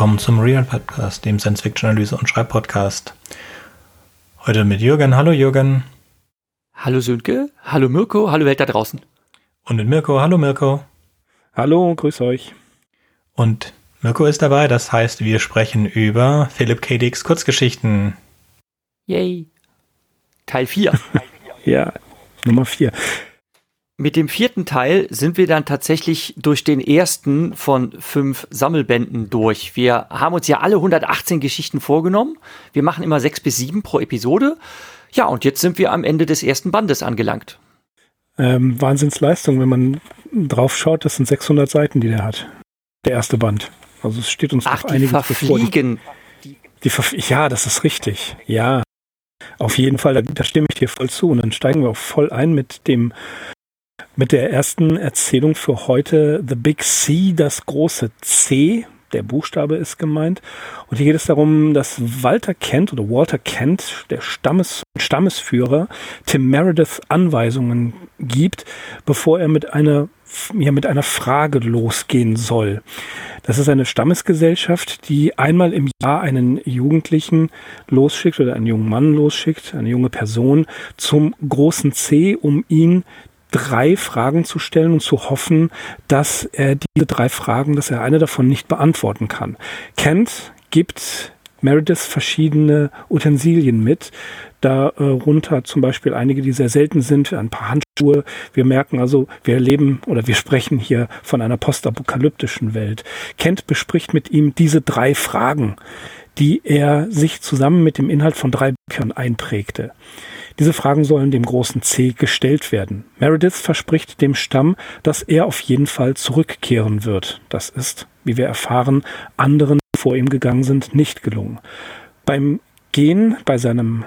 willkommen zum Real Podcast, dem Science-Fiction-Analyse- und Schreibpodcast. Heute mit Jürgen. Hallo Jürgen. Hallo Sönke. Hallo Mirko. Hallo Welt da draußen. Und mit Mirko. Hallo Mirko. Hallo, grüß euch. Und Mirko ist dabei, das heißt, wir sprechen über Philipp K. Dicks Kurzgeschichten. Yay. Teil 4. ja, Nummer 4. Mit dem vierten Teil sind wir dann tatsächlich durch den ersten von fünf Sammelbänden durch. Wir haben uns ja alle 118 Geschichten vorgenommen. Wir machen immer sechs bis sieben pro Episode. Ja, und jetzt sind wir am Ende des ersten Bandes angelangt. Ähm, Wahnsinnsleistung, wenn man drauf schaut, das sind 600 Seiten, die der hat. Der erste Band. Also es steht uns Ach, noch einiges bevor. Die, die verf ja, das ist richtig. Ja, auf jeden Fall, da, da stimme ich dir voll zu. Und dann steigen wir auch voll ein mit dem mit der ersten Erzählung für heute The Big C, das große C. Der Buchstabe ist gemeint. Und hier geht es darum, dass Walter Kent oder Walter Kent, der Stammes, Stammesführer, Tim Meredith Anweisungen gibt, bevor er mit einer, ja, mit einer Frage losgehen soll. Das ist eine Stammesgesellschaft, die einmal im Jahr einen Jugendlichen losschickt oder einen jungen Mann losschickt, eine junge Person zum großen C, um ihn drei Fragen zu stellen und zu hoffen, dass er diese drei Fragen, dass er eine davon nicht beantworten kann. Kent gibt Meredith verschiedene Utensilien mit, darunter zum Beispiel einige, die sehr selten sind, ein paar Handschuhe. Wir merken also, wir erleben oder wir sprechen hier von einer postapokalyptischen Welt. Kent bespricht mit ihm diese drei Fragen, die er sich zusammen mit dem Inhalt von drei Büchern einprägte. Diese Fragen sollen dem großen C gestellt werden. Meredith verspricht dem Stamm, dass er auf jeden Fall zurückkehren wird. Das ist, wie wir erfahren, anderen, die vor ihm gegangen sind, nicht gelungen. Beim Gehen, bei seinem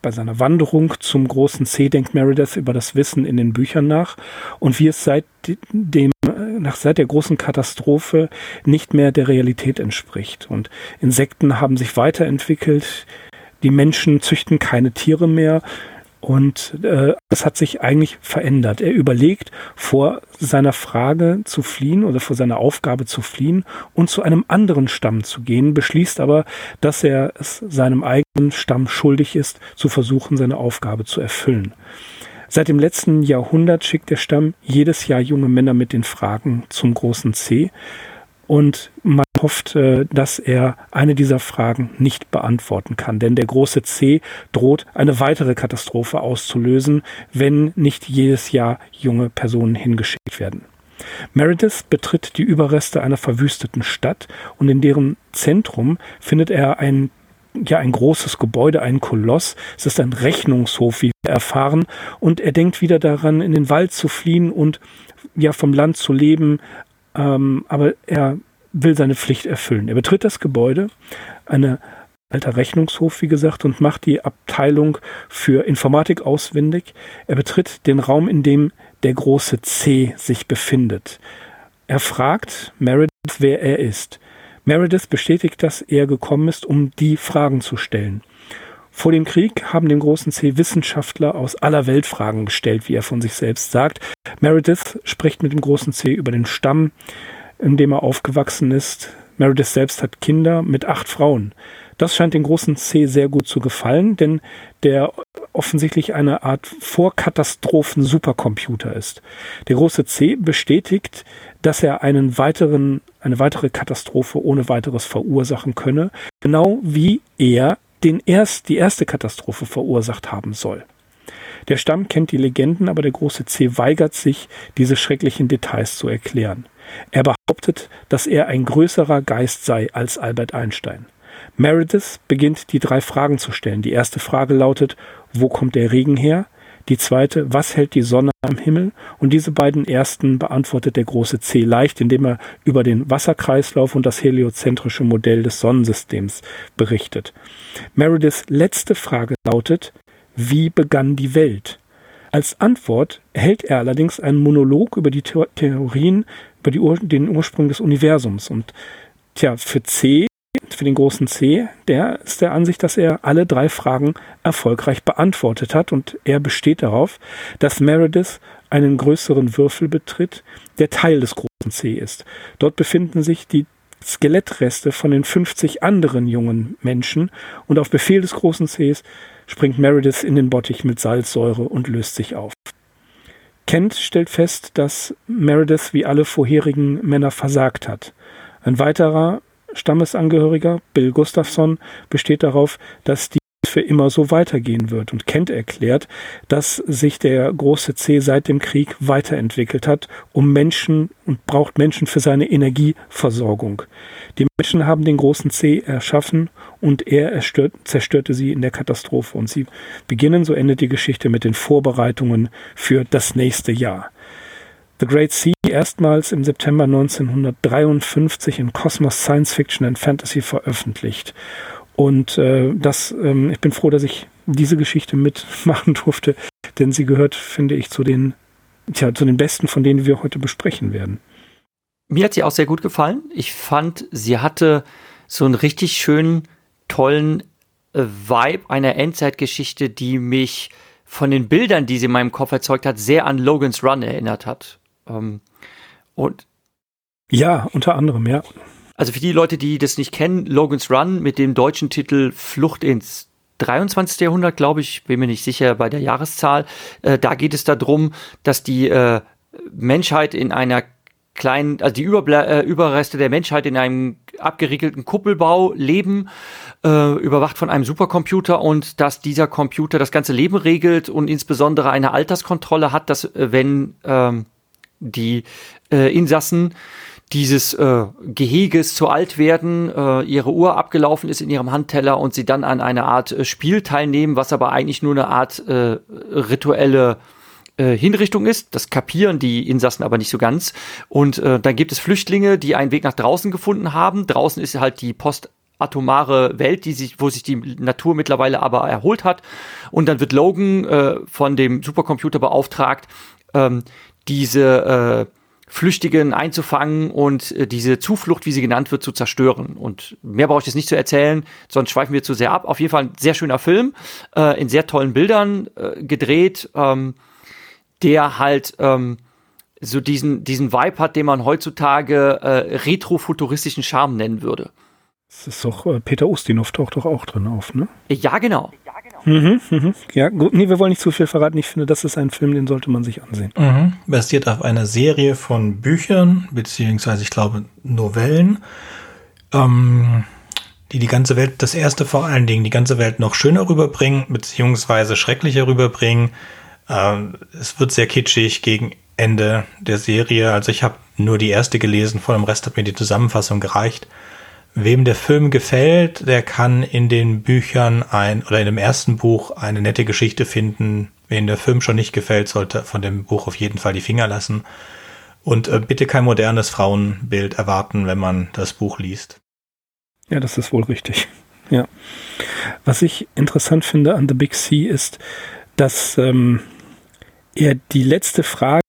bei seiner Wanderung zum großen C denkt Meredith über das Wissen in den Büchern nach und wie es seit dem nach seit der großen Katastrophe nicht mehr der Realität entspricht. Und Insekten haben sich weiterentwickelt, die Menschen züchten keine Tiere mehr und äh, es hat sich eigentlich verändert. Er überlegt, vor seiner Frage zu fliehen oder vor seiner Aufgabe zu fliehen und zu einem anderen Stamm zu gehen, beschließt aber, dass er es seinem eigenen Stamm schuldig ist, zu versuchen, seine Aufgabe zu erfüllen. Seit dem letzten Jahrhundert schickt der Stamm jedes Jahr junge Männer mit den Fragen zum großen C und man hofft, äh, dass er eine dieser Fragen nicht beantworten kann. Denn der große C droht, eine weitere Katastrophe auszulösen, wenn nicht jedes Jahr junge Personen hingeschickt werden. Meredith betritt die Überreste einer verwüsteten Stadt und in deren Zentrum findet er ein ja ein großes Gebäude, ein Koloss. Es ist ein Rechnungshof, wie wir erfahren, und er denkt wieder daran, in den Wald zu fliehen und ja vom Land zu leben, ähm, aber er will seine Pflicht erfüllen. Er betritt das Gebäude, eine alter Rechnungshof, wie gesagt, und macht die Abteilung für Informatik auswendig. Er betritt den Raum, in dem der große C sich befindet. Er fragt Meredith, wer er ist. Meredith bestätigt, dass er gekommen ist, um die Fragen zu stellen. Vor dem Krieg haben dem großen C Wissenschaftler aus aller Welt Fragen gestellt, wie er von sich selbst sagt. Meredith spricht mit dem großen C über den Stamm, in dem er aufgewachsen ist. Meredith selbst hat Kinder mit acht Frauen. Das scheint dem großen C sehr gut zu gefallen, denn der offensichtlich eine Art Vorkatastrophen-Supercomputer ist. Der große C bestätigt, dass er einen weiteren, eine weitere Katastrophe ohne weiteres verursachen könne, genau wie er den erst, die erste Katastrophe verursacht haben soll. Der Stamm kennt die Legenden, aber der große C weigert sich, diese schrecklichen Details zu erklären. Er behauptet, dass er ein größerer Geist sei als Albert Einstein. Meredith beginnt die drei Fragen zu stellen. Die erste Frage lautet, wo kommt der Regen her? Die zweite, was hält die Sonne am Himmel? Und diese beiden ersten beantwortet der große C leicht, indem er über den Wasserkreislauf und das heliozentrische Modell des Sonnensystems berichtet. Merediths letzte Frage lautet, wie begann die Welt? Als Antwort hält er allerdings einen Monolog über die Theorien, über die Ur den Ursprung des Universums. Und tja, für C für den großen C, der ist der Ansicht, dass er alle drei Fragen erfolgreich beantwortet hat und er besteht darauf, dass Meredith einen größeren Würfel betritt, der Teil des großen C ist. Dort befinden sich die Skelettreste von den 50 anderen jungen Menschen und auf Befehl des großen Cs springt Meredith in den Bottich mit Salzsäure und löst sich auf. Kent stellt fest, dass Meredith wie alle vorherigen Männer versagt hat. Ein weiterer Stammesangehöriger, Bill Gustafsson, besteht darauf, dass die für immer so weitergehen wird. Und Kent erklärt, dass sich der große C seit dem Krieg weiterentwickelt hat, um Menschen und braucht Menschen für seine Energieversorgung. Die Menschen haben den großen C erschaffen und er erstört, zerstörte sie in der Katastrophe. Und sie beginnen, so endet die Geschichte, mit den Vorbereitungen für das nächste Jahr. The Great Sea erstmals im September 1953 in Cosmos Science Fiction and Fantasy veröffentlicht. Und äh, das, ähm, ich bin froh, dass ich diese Geschichte mitmachen durfte, denn sie gehört, finde ich, zu den, tja, zu den besten, von denen wir heute besprechen werden. Mir hat sie auch sehr gut gefallen. Ich fand, sie hatte so einen richtig schönen, tollen äh, Vibe einer Endzeitgeschichte, die mich von den Bildern, die sie in meinem Kopf erzeugt hat, sehr an Logan's Run erinnert hat. Ähm, und ja, unter anderem, ja. Also für die Leute, die das nicht kennen, Logan's Run mit dem deutschen Titel Flucht ins 23. Jahrhundert, glaube ich, bin mir nicht sicher bei der Jahreszahl. Äh, da geht es darum, dass die äh, Menschheit in einer kleinen, also die Überble äh, Überreste der Menschheit in einem abgeriegelten Kuppelbau leben, äh, überwacht von einem Supercomputer und dass dieser Computer das ganze Leben regelt und insbesondere eine Alterskontrolle hat, dass äh, wenn ähm, die äh, Insassen dieses äh, Geheges zu alt werden, äh, ihre Uhr abgelaufen ist in ihrem Handteller und sie dann an einer Art äh, Spiel teilnehmen, was aber eigentlich nur eine Art äh, rituelle äh, Hinrichtung ist. Das kapieren die Insassen aber nicht so ganz. Und äh, dann gibt es Flüchtlinge, die einen Weg nach draußen gefunden haben. Draußen ist halt die postatomare Welt, die sich, wo sich die Natur mittlerweile aber erholt hat. Und dann wird Logan äh, von dem Supercomputer beauftragt, ähm, diese äh, Flüchtigen einzufangen und äh, diese Zuflucht, wie sie genannt wird, zu zerstören. Und mehr brauche ich jetzt nicht zu erzählen, sonst schweifen wir zu sehr ab. Auf jeden Fall ein sehr schöner Film, äh, in sehr tollen Bildern äh, gedreht, ähm, der halt ähm, so diesen, diesen Vibe hat, den man heutzutage äh, retrofuturistischen Charme nennen würde. Das ist doch, äh, Peter Ustinov taucht doch auch drin auf, ne? Ja, genau. Mhm, mhm. Ja, gut. Nee, wir wollen nicht zu viel verraten. Ich finde, das ist ein Film, den sollte man sich ansehen. Mhm. Basiert auf einer Serie von Büchern, beziehungsweise ich glaube Novellen, ähm, die die ganze Welt, das erste vor allen Dingen, die ganze Welt noch schöner rüberbringen, beziehungsweise schrecklicher rüberbringen. Ähm, es wird sehr kitschig gegen Ende der Serie. Also ich habe nur die erste gelesen, vor dem Rest hat mir die Zusammenfassung gereicht. Wem der Film gefällt, der kann in den Büchern ein oder in dem ersten Buch eine nette Geschichte finden. Wem der Film schon nicht gefällt, sollte von dem Buch auf jeden Fall die Finger lassen. Und äh, bitte kein modernes Frauenbild erwarten, wenn man das Buch liest. Ja, das ist wohl richtig. Ja. Was ich interessant finde an The Big Sea ist, dass ähm, er die letzte Frage,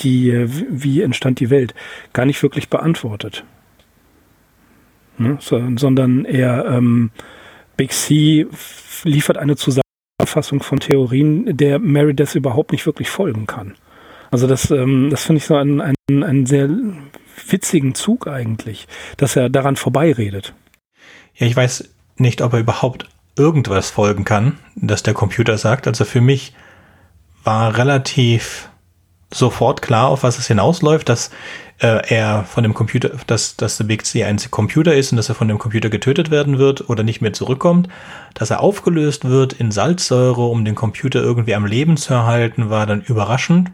die, äh, wie entstand die Welt, gar nicht wirklich beantwortet ne? so, sondern er ähm, Big C liefert eine Zusammenfassung von Theorien, der Meredith überhaupt nicht wirklich folgen kann. Also das, ähm, das finde ich so einen, einen, einen sehr witzigen Zug eigentlich, dass er daran vorbeiredet. Ja, ich weiß nicht, ob er überhaupt irgendwas folgen kann, dass der Computer sagt. Also für mich war relativ sofort klar, auf was es hinausläuft, dass äh, er von dem Computer, dass, dass The Big C ein Computer ist und dass er von dem Computer getötet werden wird oder nicht mehr zurückkommt, dass er aufgelöst wird in Salzsäure, um den Computer irgendwie am Leben zu erhalten, war dann überraschend.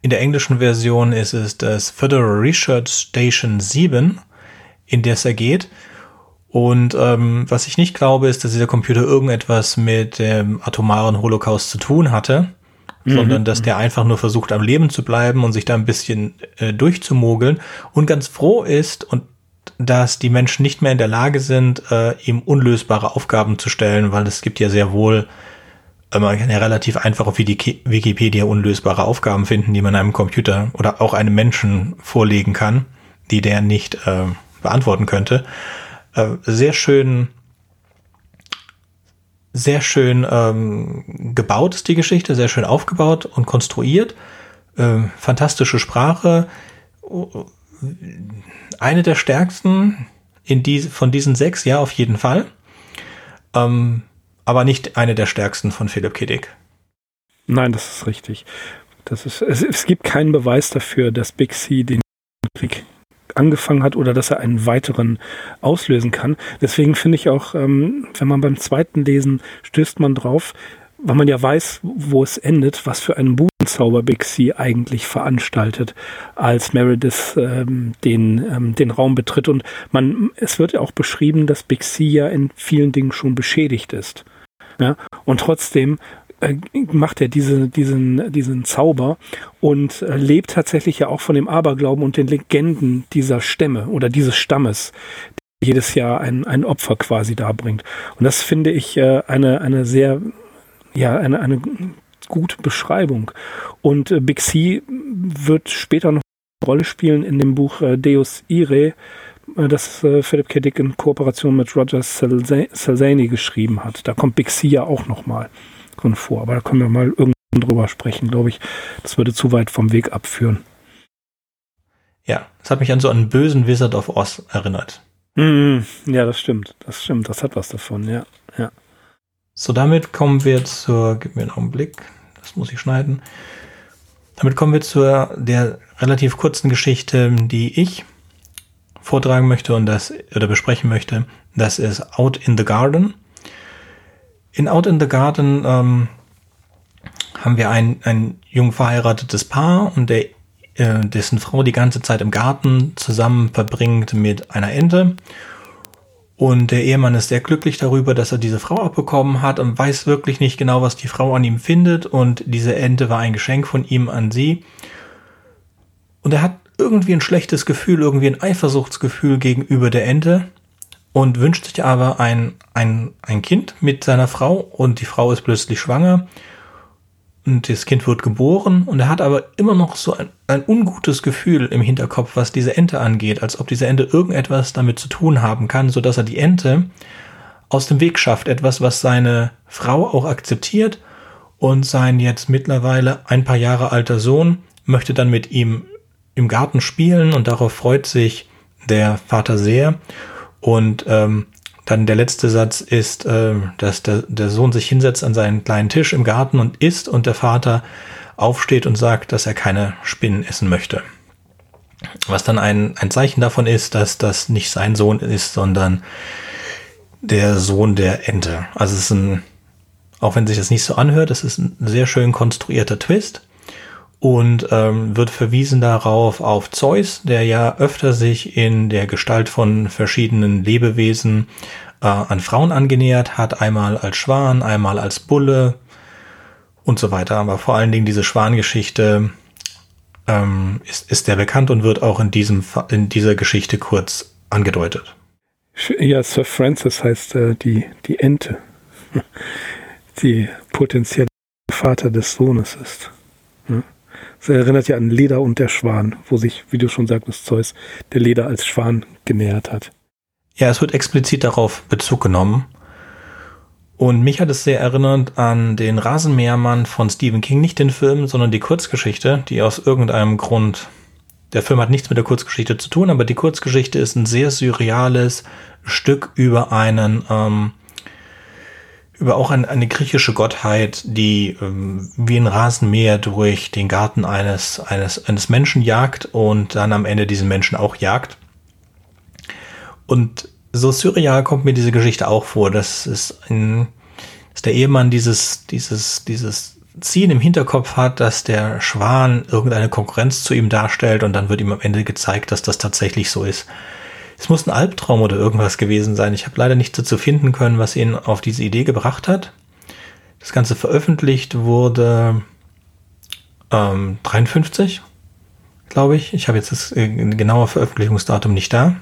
In der englischen Version ist es das Federal Research Station 7, in der es er geht. Und ähm, was ich nicht glaube, ist, dass dieser Computer irgendetwas mit dem atomaren Holocaust zu tun hatte. Sondern dass der einfach nur versucht, am Leben zu bleiben und sich da ein bisschen äh, durchzumogeln und ganz froh ist und dass die Menschen nicht mehr in der Lage sind, äh, ihm unlösbare Aufgaben zu stellen, weil es gibt ja sehr wohl, äh, man kann ja relativ einfach auf Wikipedia unlösbare Aufgaben finden, die man einem Computer oder auch einem Menschen vorlegen kann, die der nicht äh, beantworten könnte. Äh, sehr schön sehr schön ähm, gebaut ist die Geschichte, sehr schön aufgebaut und konstruiert. Ähm, fantastische Sprache. eine der stärksten in die, von diesen sechs, ja, auf jeden Fall. Ähm, aber nicht eine der stärksten von Philipp K. Dick. Nein, das ist richtig. Das ist, es, es gibt keinen Beweis dafür, dass Big C den Krieg angefangen hat oder dass er einen weiteren auslösen kann. Deswegen finde ich auch, ähm, wenn man beim zweiten Lesen stößt man drauf, weil man ja weiß, wo es endet, was für einen Budenzauber C eigentlich veranstaltet, als Meredith ähm, den, ähm, den Raum betritt. Und man, es wird ja auch beschrieben, dass Big C ja in vielen Dingen schon beschädigt ist. Ja? Und trotzdem macht er diese, diesen, diesen Zauber und äh, lebt tatsächlich ja auch von dem Aberglauben und den Legenden dieser Stämme oder dieses Stammes, jedes Jahr ein, ein Opfer quasi darbringt. Und das finde ich äh, eine, eine sehr ja, eine, eine gute Beschreibung. Und äh, Big C wird später noch eine Rolle spielen in dem Buch äh, Deus Ire, äh, das äh, Philip K. Dick in Kooperation mit Roger Salzani geschrieben hat. Da kommt Big C ja auch nochmal drin vor. Aber da können wir mal irgendwann drüber sprechen, glaube ich. Das würde zu weit vom Weg abführen. Ja, das hat mich an so einen bösen Wizard of Oz erinnert. Mm, ja, das stimmt. Das stimmt. Das hat was davon, ja. ja. So, damit kommen wir zur, gib mir einen Augenblick, das muss ich schneiden. Damit kommen wir zur der relativ kurzen Geschichte, die ich vortragen möchte und das oder besprechen möchte. Das ist Out in the Garden. In Out in the Garden ähm, haben wir ein, ein jung verheiratetes Paar und der, äh, dessen Frau die ganze Zeit im Garten zusammen verbringt mit einer Ente und der Ehemann ist sehr glücklich darüber, dass er diese Frau abbekommen hat und weiß wirklich nicht genau, was die Frau an ihm findet. Und diese Ente war ein Geschenk von ihm an sie. Und er hat irgendwie ein schlechtes Gefühl, irgendwie ein Eifersuchtsgefühl gegenüber der Ente und wünscht sich aber ein, ein, ein Kind mit seiner Frau und die Frau ist plötzlich schwanger und das Kind wird geboren und er hat aber immer noch so ein, ein ungutes Gefühl im Hinterkopf, was diese Ente angeht, als ob diese Ente irgendetwas damit zu tun haben kann, so dass er die Ente aus dem Weg schafft, etwas, was seine Frau auch akzeptiert und sein jetzt mittlerweile ein paar Jahre alter Sohn möchte dann mit ihm im Garten spielen und darauf freut sich der Vater sehr und ähm, dann der letzte Satz ist, äh, dass der, der Sohn sich hinsetzt an seinen kleinen Tisch im Garten und isst und der Vater aufsteht und sagt, dass er keine Spinnen essen möchte. Was dann ein, ein Zeichen davon ist, dass das nicht sein Sohn ist, sondern der Sohn der Ente. Also es ist ein, auch wenn sich das nicht so anhört, es ist ein sehr schön konstruierter Twist und ähm, wird verwiesen darauf auf Zeus, der ja öfter sich in der Gestalt von verschiedenen Lebewesen äh, an Frauen angenähert hat, einmal als Schwan, einmal als Bulle und so weiter. Aber vor allen Dingen diese Schwangeschichte ähm, ist, ist der bekannt und wird auch in, diesem, in dieser Geschichte kurz angedeutet. Ja, Sir Francis heißt äh, die, die Ente, die potenziell Vater des Sohnes ist. Hm? Es erinnert ja an Leder und der Schwan, wo sich, wie du schon sagtest, Zeus der Leder als Schwan genähert hat. Ja, es wird explizit darauf Bezug genommen. Und mich hat es sehr erinnert an den Rasenmähermann von Stephen King, nicht den Film, sondern die Kurzgeschichte, die aus irgendeinem Grund, der Film hat nichts mit der Kurzgeschichte zu tun, aber die Kurzgeschichte ist ein sehr surreales Stück über einen ähm, über auch ein, eine griechische Gottheit, die ähm, wie ein Rasenmäher durch den Garten eines, eines, eines Menschen jagt und dann am Ende diesen Menschen auch jagt. Und so surreal kommt mir diese Geschichte auch vor. Das ist ein, dass der Ehemann dieses, dieses, dieses Ziehen im Hinterkopf hat, dass der Schwan irgendeine Konkurrenz zu ihm darstellt und dann wird ihm am Ende gezeigt, dass das tatsächlich so ist. Es muss ein Albtraum oder irgendwas gewesen sein. Ich habe leider nichts dazu finden können, was ihn auf diese Idee gebracht hat. Das Ganze veröffentlicht wurde ähm, 53, glaube ich. Ich habe jetzt das äh, genaue Veröffentlichungsdatum nicht da.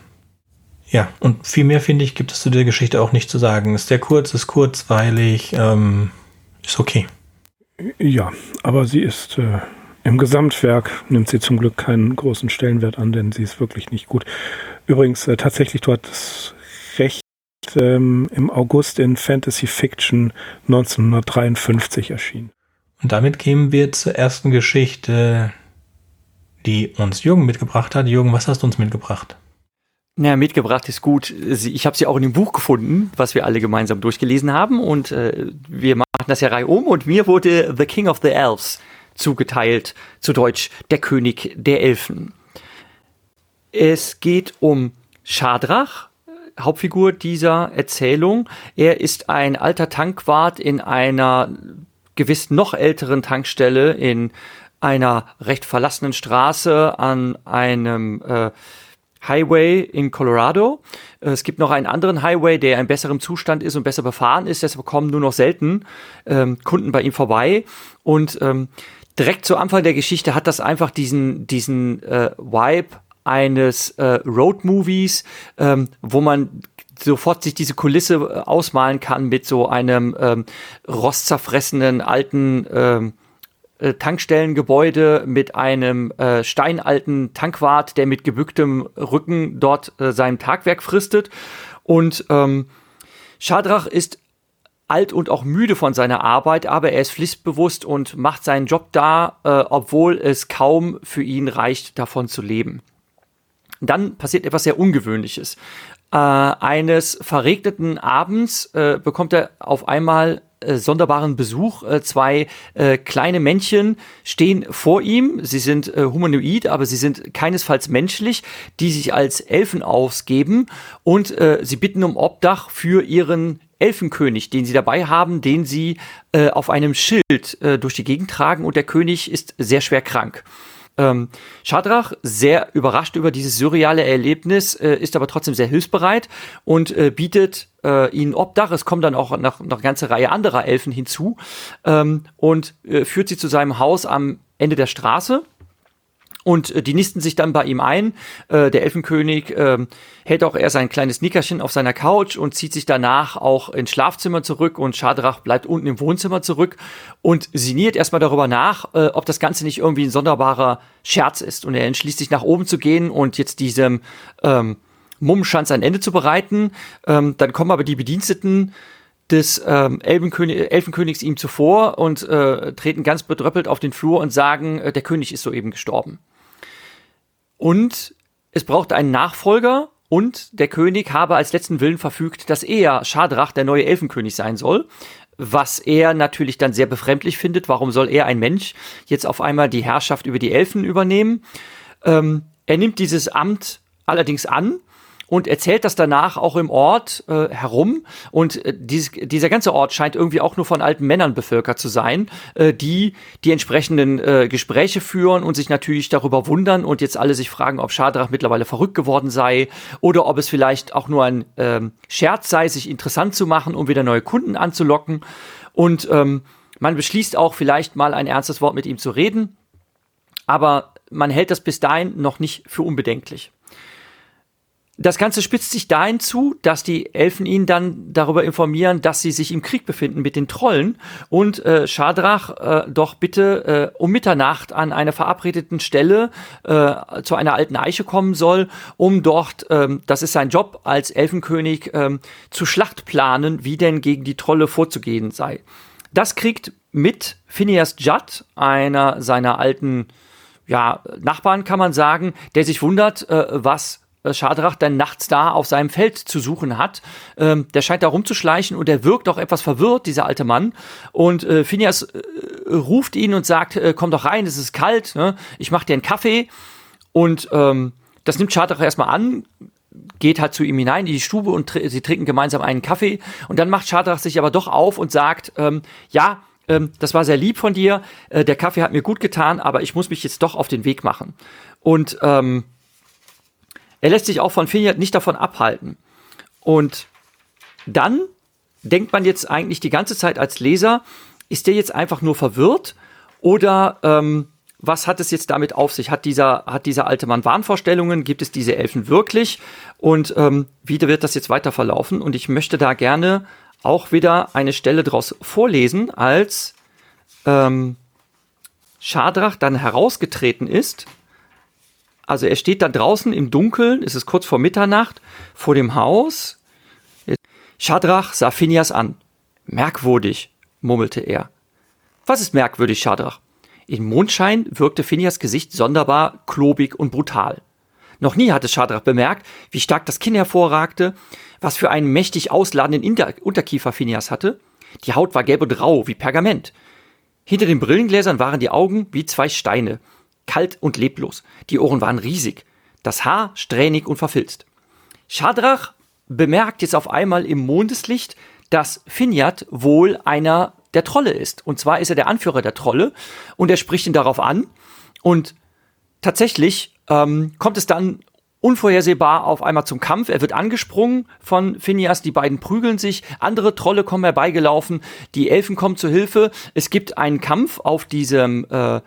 Ja, und viel mehr finde ich, gibt es zu der Geschichte auch nicht zu sagen. Ist sehr kurz, ist kurzweilig, ähm, ist okay. Ja, aber sie ist äh, im Gesamtwerk nimmt sie zum Glück keinen großen Stellenwert an, denn sie ist wirklich nicht gut. Übrigens, äh, tatsächlich, du hattest recht, ähm, im August in Fantasy Fiction 1953 erschienen. Und damit kämen wir zur ersten Geschichte, die uns Jürgen mitgebracht hat. Jürgen, was hast du uns mitgebracht? Naja, mitgebracht ist gut. Ich habe sie auch in dem Buch gefunden, was wir alle gemeinsam durchgelesen haben. Und äh, wir machen das ja Reihe um. Und mir wurde The King of the Elves zugeteilt, zu Deutsch der König der Elfen. Es geht um Schadrach, Hauptfigur dieser Erzählung. Er ist ein alter Tankwart in einer gewiss noch älteren Tankstelle in einer recht verlassenen Straße an einem äh, Highway in Colorado. Es gibt noch einen anderen Highway, der in besserem Zustand ist und besser befahren ist. Deshalb kommen nur noch selten ähm, Kunden bei ihm vorbei. Und ähm, direkt zu Anfang der Geschichte hat das einfach diesen, diesen äh, Vibe eines äh, Road-Movies, ähm, wo man sofort sich diese Kulisse äh, ausmalen kann mit so einem ähm, rostzerfressenen alten ähm, äh, Tankstellengebäude mit einem äh, steinalten Tankwart, der mit gebücktem Rücken dort äh, sein Tagwerk fristet. Und ähm, Schadrach ist alt und auch müde von seiner Arbeit, aber er ist pflichtbewusst und macht seinen Job da, äh, obwohl es kaum für ihn reicht, davon zu leben. Dann passiert etwas sehr Ungewöhnliches. Äh, eines verregneten Abends äh, bekommt er auf einmal äh, sonderbaren Besuch. Äh, zwei äh, kleine Männchen stehen vor ihm. Sie sind äh, humanoid, aber sie sind keinesfalls menschlich, die sich als Elfen ausgeben und äh, sie bitten um Obdach für ihren Elfenkönig, den sie dabei haben, den sie äh, auf einem Schild äh, durch die Gegend tragen und der König ist sehr schwer krank. Ähm, Shadrach, sehr überrascht über dieses surreale Erlebnis, äh, ist aber trotzdem sehr hilfsbereit und äh, bietet äh, ihnen Obdach. Es kommen dann auch noch, noch eine ganze Reihe anderer Elfen hinzu ähm, und äh, führt sie zu seinem Haus am Ende der Straße. Und äh, die nisten sich dann bei ihm ein. Äh, der Elfenkönig äh, hält auch erst ein kleines Nickerchen auf seiner Couch und zieht sich danach auch ins Schlafzimmer zurück und Schadrach bleibt unten im Wohnzimmer zurück und sinniert erstmal darüber nach, äh, ob das Ganze nicht irgendwie ein sonderbarer Scherz ist. Und er entschließt sich nach oben zu gehen und jetzt diesem ähm, Mummenschanz ein Ende zu bereiten. Ähm, dann kommen aber die Bediensteten des ähm, Elbenkönig, Elfenkönigs ihm zuvor und äh, treten ganz bedröppelt auf den Flur und sagen, äh, der König ist soeben gestorben. Und es braucht einen Nachfolger und der König habe als letzten Willen verfügt, dass er, Schadrach, der neue Elfenkönig sein soll. Was er natürlich dann sehr befremdlich findet. Warum soll er, ein Mensch, jetzt auf einmal die Herrschaft über die Elfen übernehmen? Ähm, er nimmt dieses Amt allerdings an und erzählt das danach auch im Ort äh, herum. Und äh, dieses, dieser ganze Ort scheint irgendwie auch nur von alten Männern bevölkert zu sein, äh, die die entsprechenden äh, Gespräche führen und sich natürlich darüber wundern und jetzt alle sich fragen, ob Schadrach mittlerweile verrückt geworden sei oder ob es vielleicht auch nur ein ähm, Scherz sei, sich interessant zu machen, um wieder neue Kunden anzulocken. Und ähm, man beschließt auch vielleicht mal ein ernstes Wort mit ihm zu reden, aber man hält das bis dahin noch nicht für unbedenklich. Das Ganze spitzt sich dahin zu, dass die Elfen ihn dann darüber informieren, dass sie sich im Krieg befinden mit den Trollen und äh, Schadrach äh, doch bitte äh, um Mitternacht an einer verabredeten Stelle äh, zu einer alten Eiche kommen soll, um dort, ähm, das ist sein Job als Elfenkönig, ähm, zu Schlacht planen, wie denn gegen die Trolle vorzugehen sei. Das kriegt mit Phineas Judd, einer seiner alten ja, Nachbarn kann man sagen, der sich wundert, äh, was Schadrach dann nachts da auf seinem Feld zu suchen hat. Ähm, der scheint da rumzuschleichen und der wirkt auch etwas verwirrt, dieser alte Mann. Und äh, Phineas äh, ruft ihn und sagt, äh, komm doch rein, es ist kalt, ne? ich mach dir einen Kaffee. Und ähm, das nimmt Schadrach erstmal an, geht halt zu ihm hinein in die Stube und tr sie trinken gemeinsam einen Kaffee. Und dann macht Schadrach sich aber doch auf und sagt, ähm, ja, ähm, das war sehr lieb von dir, äh, der Kaffee hat mir gut getan, aber ich muss mich jetzt doch auf den Weg machen. Und ähm, er lässt sich auch von Finiat nicht davon abhalten. Und dann denkt man jetzt eigentlich die ganze Zeit als Leser, ist der jetzt einfach nur verwirrt oder ähm, was hat es jetzt damit auf sich? Hat dieser, hat dieser alte Mann Wahnvorstellungen? Gibt es diese Elfen wirklich? Und ähm, wie wird das jetzt weiter verlaufen? Und ich möchte da gerne auch wieder eine Stelle daraus vorlesen, als ähm, Schadrach dann herausgetreten ist also er steht da draußen im Dunkeln, es ist kurz vor Mitternacht, vor dem Haus. Schadrach sah Phineas an. Merkwürdig, murmelte er. Was ist merkwürdig, Schadrach? Im Mondschein wirkte Phineas Gesicht sonderbar klobig und brutal. Noch nie hatte Schadrach bemerkt, wie stark das Kinn hervorragte, was für einen mächtig ausladenden Inter Unterkiefer Phineas hatte. Die Haut war gelb und rau wie Pergament. Hinter den Brillengläsern waren die Augen wie zwei Steine, kalt und leblos. Die Ohren waren riesig, das Haar strähnig und verfilzt. Schadrach bemerkt jetzt auf einmal im Mondeslicht, dass Finjat wohl einer der Trolle ist. Und zwar ist er der Anführer der Trolle und er spricht ihn darauf an. Und tatsächlich ähm, kommt es dann unvorhersehbar auf einmal zum Kampf. Er wird angesprungen von Phineas, die beiden prügeln sich, andere Trolle kommen herbeigelaufen, die Elfen kommen zu Hilfe. Es gibt einen Kampf auf diesem äh,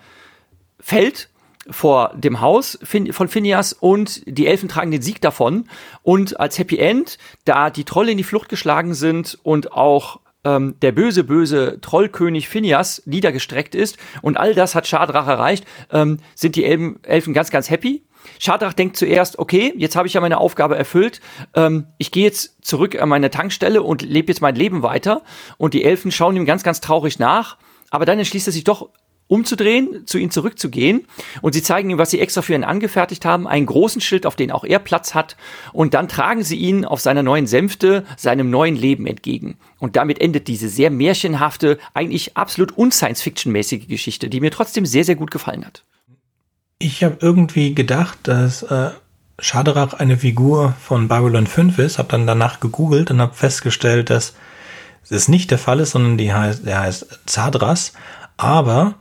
Feld vor dem Haus von Phineas und die Elfen tragen den Sieg davon. Und als Happy End, da die Trolle in die Flucht geschlagen sind und auch ähm, der böse, böse Trollkönig Phineas niedergestreckt ist und all das hat Schadrach erreicht, ähm, sind die Elben, Elfen ganz, ganz happy. Schadrach denkt zuerst, okay, jetzt habe ich ja meine Aufgabe erfüllt, ähm, ich gehe jetzt zurück an meine Tankstelle und lebe jetzt mein Leben weiter. Und die Elfen schauen ihm ganz, ganz traurig nach. Aber dann entschließt er sich doch umzudrehen, zu ihnen zurückzugehen. Und sie zeigen ihm, was sie extra für ihn angefertigt haben, einen großen Schild, auf den auch er Platz hat. Und dann tragen sie ihn auf seiner neuen Sänfte, seinem neuen Leben entgegen. Und damit endet diese sehr märchenhafte, eigentlich absolut un-Science-Fiction-mäßige Geschichte, die mir trotzdem sehr, sehr gut gefallen hat. Ich habe irgendwie gedacht, dass äh, Schaderach eine Figur von Babylon 5 ist, habe dann danach gegoogelt und habe festgestellt, dass es nicht der Fall ist, sondern die heißt, der heißt Zadras. Aber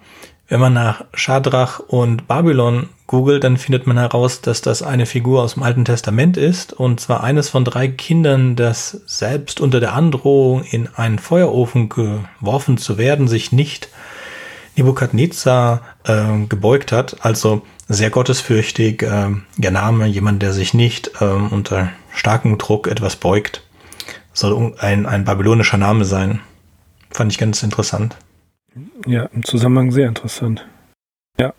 wenn man nach Schadrach und Babylon googelt, dann findet man heraus, dass das eine Figur aus dem Alten Testament ist, und zwar eines von drei Kindern, das selbst unter der Androhung in einen Feuerofen geworfen zu werden, sich nicht Nebukadnezar äh, gebeugt hat. Also sehr gottesfürchtig, äh, der Name, jemand, der sich nicht äh, unter starkem Druck etwas beugt, soll ein, ein babylonischer Name sein. Fand ich ganz interessant. Ja, im Zusammenhang sehr interessant. Ja.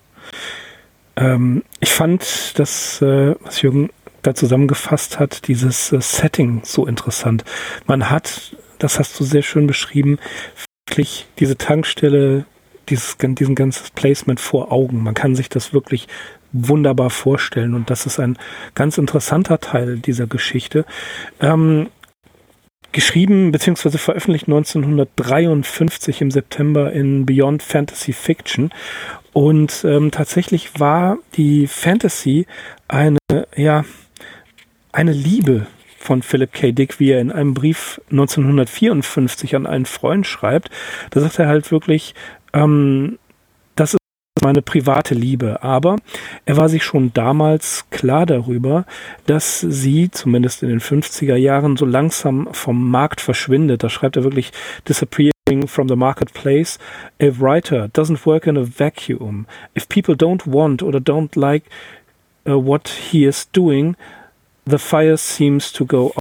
Ähm, ich fand das, äh, was Jürgen da zusammengefasst hat, dieses äh, Setting so interessant. Man hat, das hast du sehr schön beschrieben, wirklich diese Tankstelle, dieses, diesen ganzes Placement vor Augen. Man kann sich das wirklich wunderbar vorstellen und das ist ein ganz interessanter Teil dieser Geschichte. Ähm, geschrieben bzw. veröffentlicht 1953 im September in Beyond Fantasy Fiction. Und ähm, tatsächlich war die Fantasy eine, ja, eine Liebe von Philip K. Dick, wie er in einem Brief 1954 an einen Freund schreibt. Da sagt er halt wirklich, ähm, meine private Liebe. Aber er war sich schon damals klar darüber, dass sie, zumindest in den 50er Jahren, so langsam vom Markt verschwindet. Da schreibt er wirklich disappearing from the marketplace. A writer doesn't work in a vacuum. If people don't want or don't like uh, what he is doing, the fire seems to go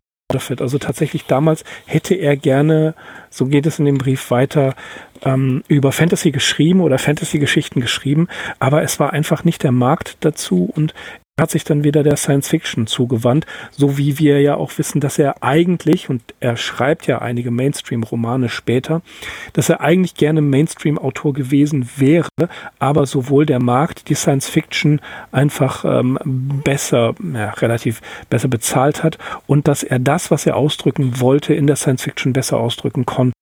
also tatsächlich damals hätte er gerne, so geht es in dem Brief weiter, ähm, über Fantasy geschrieben oder Fantasy-Geschichten geschrieben, aber es war einfach nicht der Markt dazu und hat sich dann wieder der Science Fiction zugewandt, so wie wir ja auch wissen, dass er eigentlich, und er schreibt ja einige Mainstream-Romane später, dass er eigentlich gerne Mainstream-Autor gewesen wäre, aber sowohl der Markt die Science Fiction einfach ähm, besser, ja, relativ besser bezahlt hat und dass er das, was er ausdrücken wollte, in der Science Fiction besser ausdrücken konnte.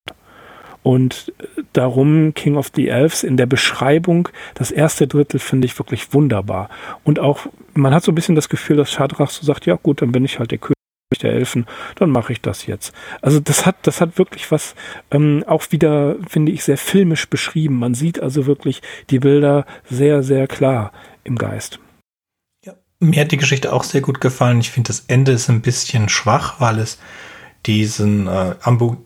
Und darum King of the Elves in der Beschreibung, das erste Drittel finde ich wirklich wunderbar. Und auch, man hat so ein bisschen das Gefühl, dass Schadrach so sagt, ja gut, dann bin ich halt der König der Elfen, dann mache ich das jetzt. Also das hat, das hat wirklich was ähm, auch wieder, finde ich, sehr filmisch beschrieben. Man sieht also wirklich die Bilder sehr, sehr klar im Geist. Ja, mir hat die Geschichte auch sehr gut gefallen. Ich finde, das Ende ist ein bisschen schwach, weil es diesen äh, Ambu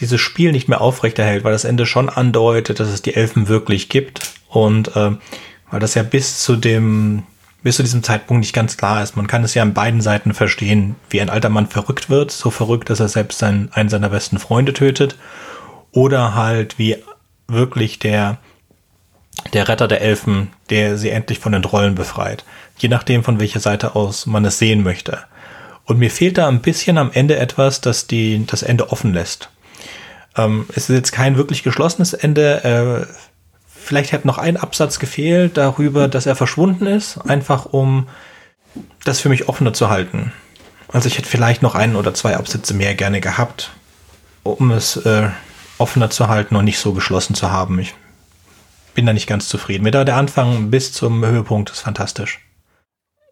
dieses Spiel nicht mehr aufrechterhält, weil das Ende schon andeutet, dass es die Elfen wirklich gibt und äh, weil das ja bis zu dem bis zu diesem Zeitpunkt nicht ganz klar ist. Man kann es ja an beiden Seiten verstehen, wie ein alter Mann verrückt wird, so verrückt, dass er selbst seinen, einen seiner besten Freunde tötet, oder halt wie wirklich der der Retter der Elfen, der sie endlich von den Trollen befreit. Je nachdem, von welcher Seite aus man es sehen möchte. Und mir fehlt da ein bisschen am Ende etwas, das die, das Ende offen lässt. Ähm, es ist jetzt kein wirklich geschlossenes Ende. Äh, vielleicht hätte noch ein Absatz gefehlt darüber, dass er verschwunden ist, einfach um das für mich offener zu halten. Also ich hätte vielleicht noch ein oder zwei Absätze mehr gerne gehabt, um es äh, offener zu halten und nicht so geschlossen zu haben. Ich bin da nicht ganz zufrieden. Mit der Anfang bis zum Höhepunkt ist fantastisch.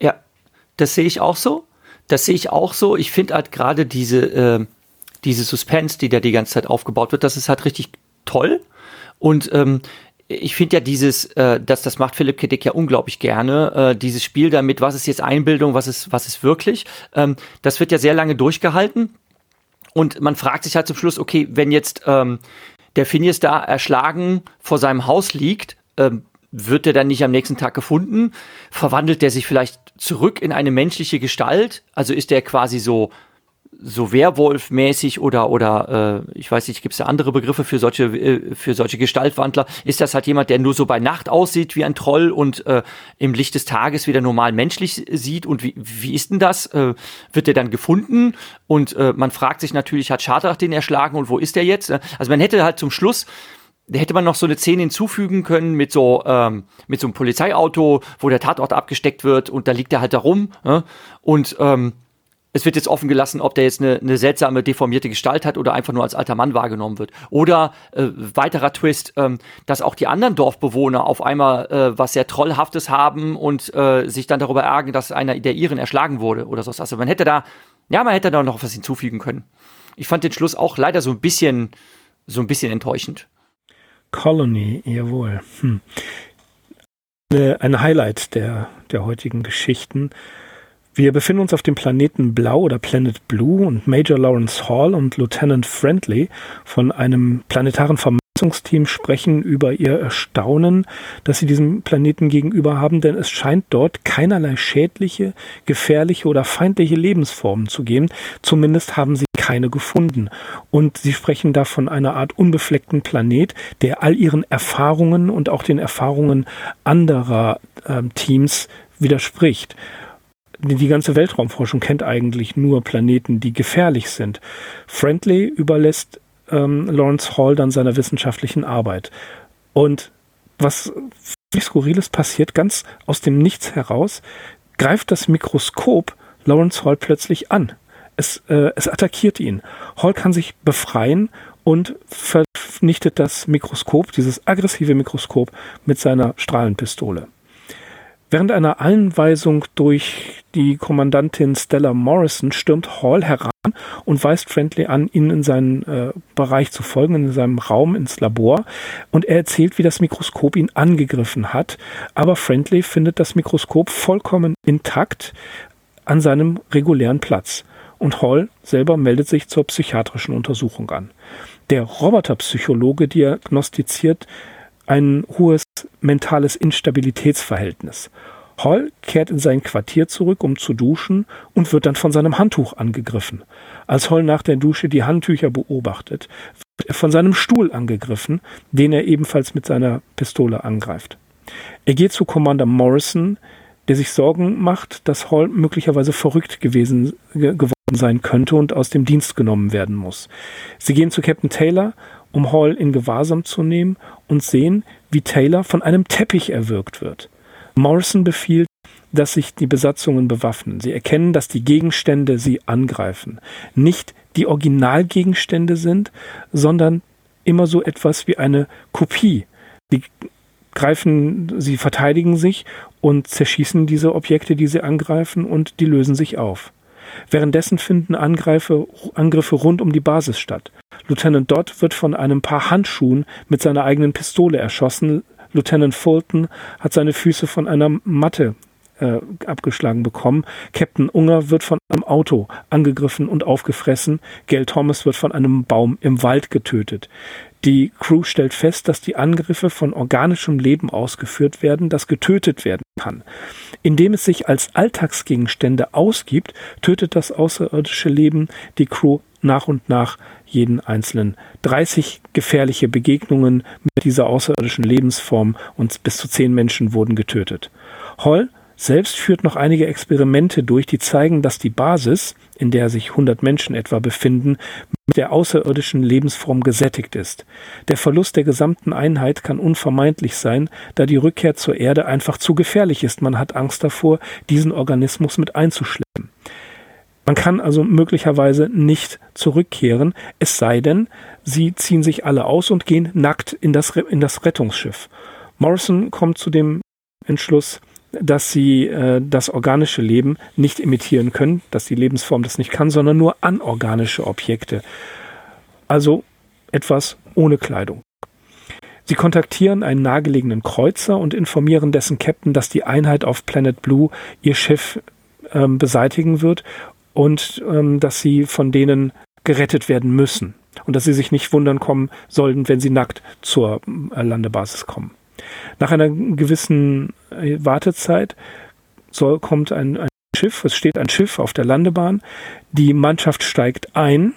Ja, das sehe ich auch so. Das sehe ich auch so. Ich finde halt gerade diese, äh, diese Suspense, die da die ganze Zeit aufgebaut wird, das ist halt richtig toll. Und ähm, ich finde ja dieses, äh, das, das macht Philipp Kedick ja unglaublich gerne, äh, dieses Spiel damit, was ist jetzt Einbildung, was ist, was ist wirklich. Ähm, das wird ja sehr lange durchgehalten. Und man fragt sich halt zum Schluss, okay, wenn jetzt ähm, der Phineas da erschlagen vor seinem Haus liegt, ähm, wird er dann nicht am nächsten Tag gefunden? Verwandelt er sich vielleicht zurück in eine menschliche Gestalt? Also ist er quasi so so Werwolf-mäßig oder oder äh, ich weiß nicht, gibt es da andere Begriffe für solche äh, für solche Gestaltwandler? Ist das halt jemand, der nur so bei Nacht aussieht wie ein Troll und äh, im Licht des Tages wieder normal menschlich sieht? Und wie, wie ist denn das? Äh, wird der dann gefunden? Und äh, man fragt sich natürlich, hat Schartrach den erschlagen und wo ist der jetzt? Also man hätte halt zum Schluss hätte man noch so eine Szene hinzufügen können mit so ähm, mit so einem Polizeiauto, wo der Tatort abgesteckt wird und da liegt er halt da rum äh? und ähm, es wird jetzt offen gelassen, ob der jetzt eine, eine, seltsame, deformierte Gestalt hat oder einfach nur als alter Mann wahrgenommen wird. Oder äh, weiterer Twist, ähm, dass auch die anderen Dorfbewohner auf einmal äh, was sehr Trollhaftes haben und äh, sich dann darüber ärgern, dass einer der ihren erschlagen wurde oder so. Also man hätte da, ja, man hätte da noch was hinzufügen können. Ich fand den Schluss auch leider so ein bisschen, so ein bisschen enttäuschend. Colony, jawohl. Hm. Ein Highlight der, der heutigen Geschichten wir befinden uns auf dem Planeten Blau oder Planet Blue und Major Lawrence Hall und Lieutenant Friendly von einem planetaren Vermessungsteam sprechen über ihr Erstaunen, dass sie diesem Planeten gegenüber haben, denn es scheint dort keinerlei schädliche, gefährliche oder feindliche Lebensformen zu geben. Zumindest haben sie keine gefunden. Und sie sprechen da von einer Art unbefleckten Planet, der all ihren Erfahrungen und auch den Erfahrungen anderer äh, Teams widerspricht die ganze Weltraumforschung kennt eigentlich nur Planeten, die gefährlich sind. Friendly überlässt ähm, Lawrence Hall dann seiner wissenschaftlichen Arbeit. Und was Skurriles passiert, ganz aus dem Nichts heraus, greift das Mikroskop Lawrence Hall plötzlich an. Es, äh, es attackiert ihn. Hall kann sich befreien und vernichtet das Mikroskop, dieses aggressive Mikroskop, mit seiner Strahlenpistole. Während einer Einweisung durch die Kommandantin Stella Morrison stürmt Hall heran und weist Friendly an, ihn in seinen äh, Bereich zu folgen, in seinem Raum ins Labor. Und er erzählt, wie das Mikroskop ihn angegriffen hat. Aber Friendly findet das Mikroskop vollkommen intakt an seinem regulären Platz. Und Hall selber meldet sich zur psychiatrischen Untersuchung an. Der Roboterpsychologe diagnostiziert ein hohes mentales Instabilitätsverhältnis. Hall kehrt in sein Quartier zurück, um zu duschen und wird dann von seinem Handtuch angegriffen. Als Hall nach der Dusche die Handtücher beobachtet, wird er von seinem Stuhl angegriffen, den er ebenfalls mit seiner Pistole angreift. Er geht zu Commander Morrison, der sich Sorgen macht, dass Hall möglicherweise verrückt gewesen geworden sein könnte und aus dem Dienst genommen werden muss. Sie gehen zu Captain Taylor um Hall in Gewahrsam zu nehmen und sehen, wie Taylor von einem Teppich erwürgt wird. Morrison befiehlt, dass sich die Besatzungen bewaffnen. Sie erkennen, dass die Gegenstände sie angreifen. Nicht die Originalgegenstände sind, sondern immer so etwas wie eine Kopie. Sie greifen, sie verteidigen sich und zerschießen diese Objekte, die sie angreifen, und die lösen sich auf. Währenddessen finden Angreife, Angriffe rund um die Basis statt. Lieutenant Dodd wird von einem Paar Handschuhen mit seiner eigenen Pistole erschossen. Lieutenant Fulton hat seine Füße von einer Matte äh, abgeschlagen bekommen. Captain Unger wird von einem Auto angegriffen und aufgefressen. Gail Thomas wird von einem Baum im Wald getötet. Die Crew stellt fest, dass die Angriffe von organischem Leben ausgeführt werden, das getötet werden kann. Indem es sich als Alltagsgegenstände ausgibt, tötet das außerirdische Leben die Crew nach und nach jeden einzelnen. 30 gefährliche Begegnungen mit dieser außerirdischen Lebensform und bis zu zehn Menschen wurden getötet. Hall selbst führt noch einige Experimente durch, die zeigen, dass die Basis, in der sich 100 Menschen etwa befinden, mit der außerirdischen Lebensform gesättigt ist. Der Verlust der gesamten Einheit kann unvermeidlich sein, da die Rückkehr zur Erde einfach zu gefährlich ist. Man hat Angst davor, diesen Organismus mit einzuschleppen. Man kann also möglicherweise nicht zurückkehren, es sei denn, sie ziehen sich alle aus und gehen nackt in das, in das Rettungsschiff. Morrison kommt zu dem Entschluss, dass sie äh, das organische Leben nicht imitieren können, dass die Lebensform das nicht kann, sondern nur anorganische Objekte. Also etwas ohne Kleidung. Sie kontaktieren einen nahegelegenen Kreuzer und informieren dessen Captain, dass die Einheit auf Planet Blue ihr Schiff ähm, beseitigen wird und ähm, dass sie von denen gerettet werden müssen und dass sie sich nicht wundern kommen sollten, wenn sie nackt zur äh, Landebasis kommen. Nach einer gewissen äh, Wartezeit soll, kommt ein, ein Schiff, es steht ein Schiff auf der Landebahn, die Mannschaft steigt ein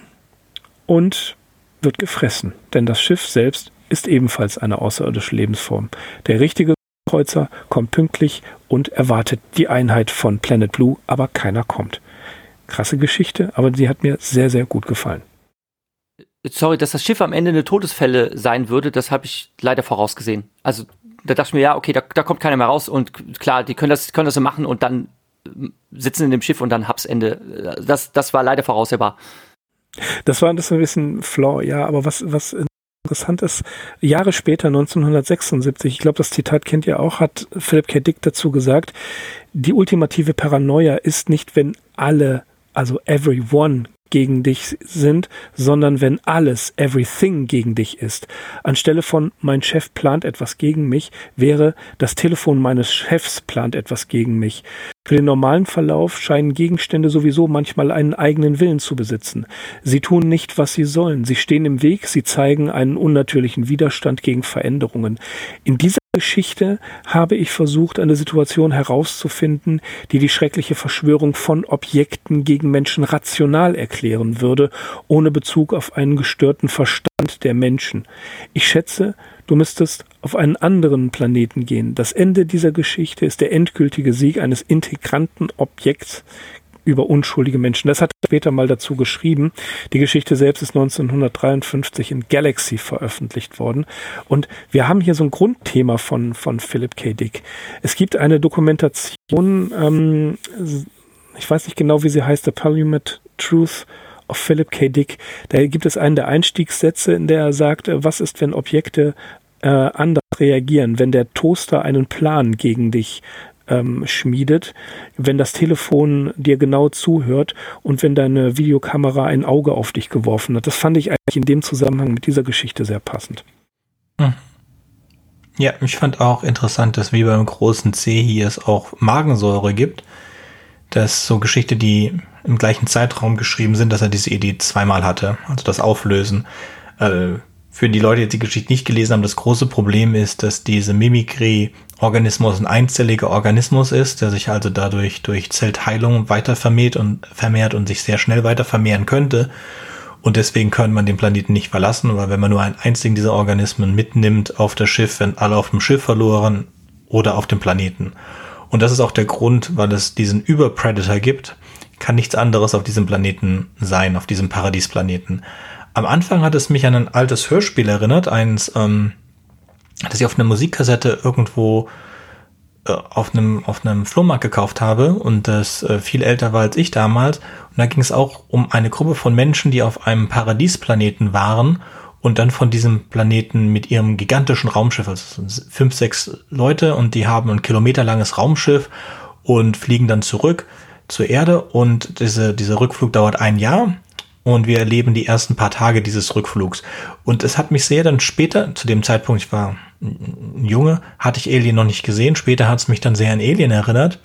und wird gefressen, denn das Schiff selbst ist ebenfalls eine außerirdische Lebensform. Der richtige Kreuzer kommt pünktlich und erwartet die Einheit von Planet Blue, aber keiner kommt krasse Geschichte, aber die hat mir sehr, sehr gut gefallen. Sorry, dass das Schiff am Ende eine Todesfälle sein würde, das habe ich leider vorausgesehen. Also da dachte ich mir, ja, okay, da, da kommt keiner mehr raus und klar, die können das, können das so machen und dann sitzen in dem Schiff und dann hab's Ende. Das, das war leider voraussehbar. Das war ein bisschen flaw, ja, aber was, was interessant ist, Jahre später, 1976, ich glaube, das Zitat kennt ihr auch, hat Philip K. Dick dazu gesagt, die ultimative Paranoia ist nicht, wenn alle also everyone gegen dich sind, sondern wenn alles, everything gegen dich ist. Anstelle von mein Chef plant etwas gegen mich, wäre das Telefon meines Chefs plant etwas gegen mich. Für den normalen Verlauf scheinen Gegenstände sowieso manchmal einen eigenen Willen zu besitzen. Sie tun nicht, was sie sollen. Sie stehen im Weg, sie zeigen einen unnatürlichen Widerstand gegen Veränderungen. In dieser Geschichte habe ich versucht, eine Situation herauszufinden, die die schreckliche Verschwörung von Objekten gegen Menschen rational erklären würde, ohne Bezug auf einen gestörten Verstand der Menschen. Ich schätze, du müsstest auf einen anderen Planeten gehen. Das Ende dieser Geschichte ist der endgültige Sieg eines integranten Objekts über unschuldige Menschen. Das hat er später mal dazu geschrieben. Die Geschichte selbst ist 1953 in Galaxy veröffentlicht worden. Und wir haben hier so ein Grundthema von, von Philip K. Dick. Es gibt eine Dokumentation, ähm, ich weiß nicht genau, wie sie heißt, The Parliament Truth of Philip K. Dick. Da gibt es einen der Einstiegssätze, in der er sagt, äh, was ist, wenn Objekte äh, anders reagieren, wenn der Toaster einen Plan gegen dich ähm, schmiedet, wenn das Telefon dir genau zuhört und wenn deine Videokamera ein Auge auf dich geworfen hat. Das fand ich eigentlich in dem Zusammenhang mit dieser Geschichte sehr passend. Hm. Ja, ich fand auch interessant, dass wie beim großen C hier es auch Magensäure gibt. Das ist so Geschichte, die im gleichen Zeitraum geschrieben sind, dass er diese Idee zweimal hatte, also das Auflösen. Äh, für die Leute, die die Geschichte nicht gelesen haben, das große Problem ist, dass diese Mimikry-Organismus ein einzelliger Organismus ist, der sich also dadurch durch Zellteilung weiter vermehrt und vermehrt und sich sehr schnell weiter vermehren könnte. Und deswegen kann man den Planeten nicht verlassen, weil wenn man nur einen einzigen dieser Organismen mitnimmt auf das Schiff, werden alle auf dem Schiff verloren oder auf dem Planeten. Und das ist auch der Grund, weil es diesen Überpredator gibt, kann nichts anderes auf diesem Planeten sein, auf diesem Paradiesplaneten. Am Anfang hat es mich an ein altes Hörspiel erinnert, eins, ähm, das ich auf einer Musikkassette irgendwo äh, auf einem auf einem Flohmarkt gekauft habe und das äh, viel älter war als ich damals. Und da ging es auch um eine Gruppe von Menschen, die auf einem Paradiesplaneten waren und dann von diesem Planeten mit ihrem gigantischen Raumschiff, also fünf, sechs Leute und die haben ein kilometerlanges Raumschiff und fliegen dann zurück zur Erde und diese, dieser Rückflug dauert ein Jahr und wir erleben die ersten paar Tage dieses Rückflugs. Und es hat mich sehr dann später, zu dem Zeitpunkt, ich war ein Junge, hatte ich Alien noch nicht gesehen. Später hat es mich dann sehr an Alien erinnert.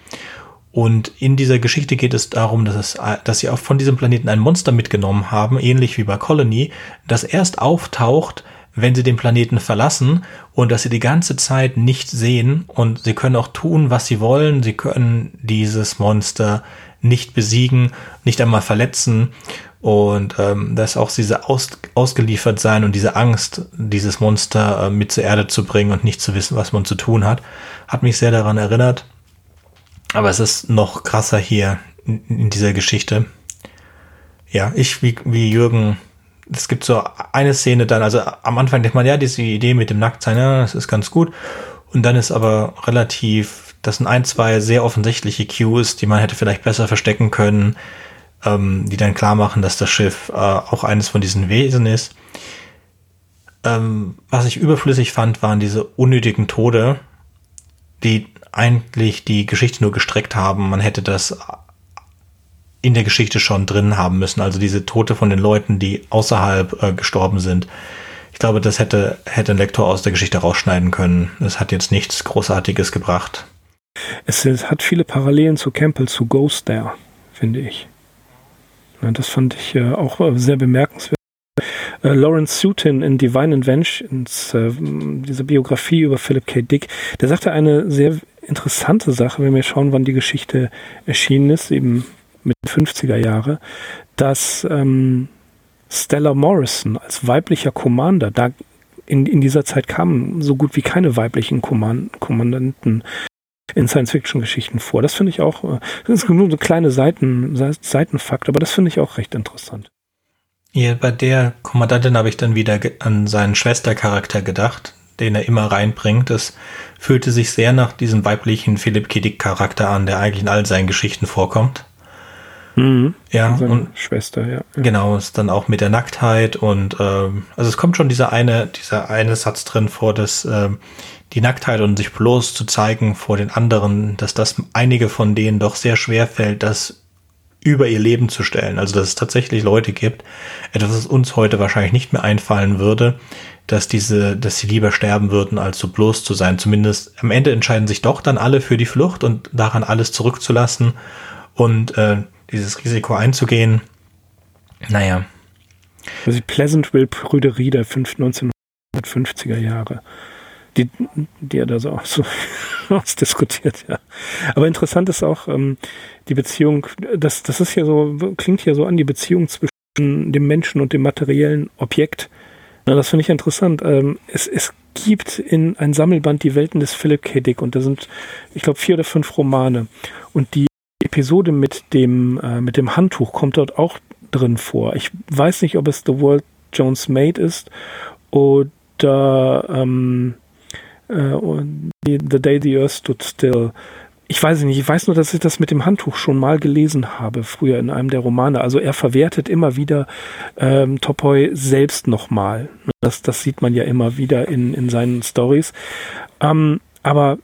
Und in dieser Geschichte geht es darum, dass, es, dass sie auch von diesem Planeten ein Monster mitgenommen haben, ähnlich wie bei Colony, das erst auftaucht, wenn sie den Planeten verlassen und dass sie die ganze Zeit nicht sehen und sie können auch tun, was sie wollen. Sie können dieses Monster nicht besiegen, nicht einmal verletzen und ähm, dass auch diese Aus ausgeliefert sein und diese Angst, dieses Monster äh, mit zur Erde zu bringen und nicht zu wissen, was man zu tun hat, hat mich sehr daran erinnert. Aber es ist noch krasser hier in, in dieser Geschichte. Ja, ich wie, wie Jürgen, es gibt so eine Szene dann, also am Anfang denkt man, ja, diese Idee mit dem Nacktsein, ja, das ist ganz gut. Und dann ist aber relativ, das sind ein, zwei sehr offensichtliche Cues, die man hätte vielleicht besser verstecken können, ähm, die dann klar machen, dass das Schiff äh, auch eines von diesen Wesen ist. Ähm, was ich überflüssig fand, waren diese unnötigen Tode, die eigentlich die Geschichte nur gestreckt haben. Man hätte das in der Geschichte schon drin haben müssen. Also diese Tote von den Leuten, die außerhalb äh, gestorben sind. Ich glaube, das hätte, hätte ein Lektor aus der Geschichte rausschneiden können. Es hat jetzt nichts Großartiges gebracht. Es, hat viele Parallelen zu Campbell, zu Ghost There, finde ich. Ja, das fand ich äh, auch äh, sehr bemerkenswert. Äh, Lawrence Sutin in Divine Vengeance, äh, diese Biografie über Philip K. Dick, der sagte eine sehr interessante Sache, wenn wir schauen, wann die Geschichte erschienen ist, eben mit 50er Jahre, dass ähm, Stella Morrison als weiblicher Commander, da in, in dieser Zeit kamen so gut wie keine weiblichen Kommandanten in Science-Fiction-Geschichten vor. Das finde ich auch, äh, das ist nur so kleine Seiten, Seitenfakt, aber das finde ich auch recht interessant. Ja, bei der Kommandantin habe ich dann wieder an seinen Schwestercharakter gedacht, den er immer reinbringt. Das fühlte sich sehr nach diesem weiblichen Philipp K. Charakter an, der eigentlich in all seinen Geschichten vorkommt. Mhm. Ja, und Schwester, ja. Genau, ist dann auch mit der Nacktheit und ähm, also es kommt schon dieser eine, dieser eine Satz drin vor, dass ähm, die Nacktheit und sich bloß zu zeigen vor den anderen, dass das einige von denen doch sehr schwer fällt, das über ihr Leben zu stellen. Also dass es tatsächlich Leute gibt, etwas, was uns heute wahrscheinlich nicht mehr einfallen würde, dass diese, dass sie lieber sterben würden, als so bloß zu sein. Zumindest am Ende entscheiden sich doch dann alle für die Flucht und daran alles zurückzulassen und äh, dieses Risiko einzugehen. Naja. Also die Pleasantville-Prüderie der 1950er Jahre. Die, die er da so, so ausdiskutiert, ja. Aber interessant ist auch ähm, die Beziehung, das, das ist ja so, klingt ja so an, die Beziehung zwischen dem Menschen und dem materiellen Objekt. Na, das finde ich interessant. Ähm, es, es gibt in ein Sammelband die Welten des Philip K. Dick und da sind, ich glaube, vier oder fünf Romane. Und die Episode mit dem, äh, mit dem Handtuch kommt dort auch drin vor. Ich weiß nicht, ob es The World Jones Made ist oder ähm, äh, The Day the Earth Stood Still. Ich weiß nicht, ich weiß nur, dass ich das mit dem Handtuch schon mal gelesen habe, früher in einem der Romane. Also er verwertet immer wieder ähm, Topoi selbst nochmal. Das, das sieht man ja immer wieder in, in seinen Stories. Ähm, aber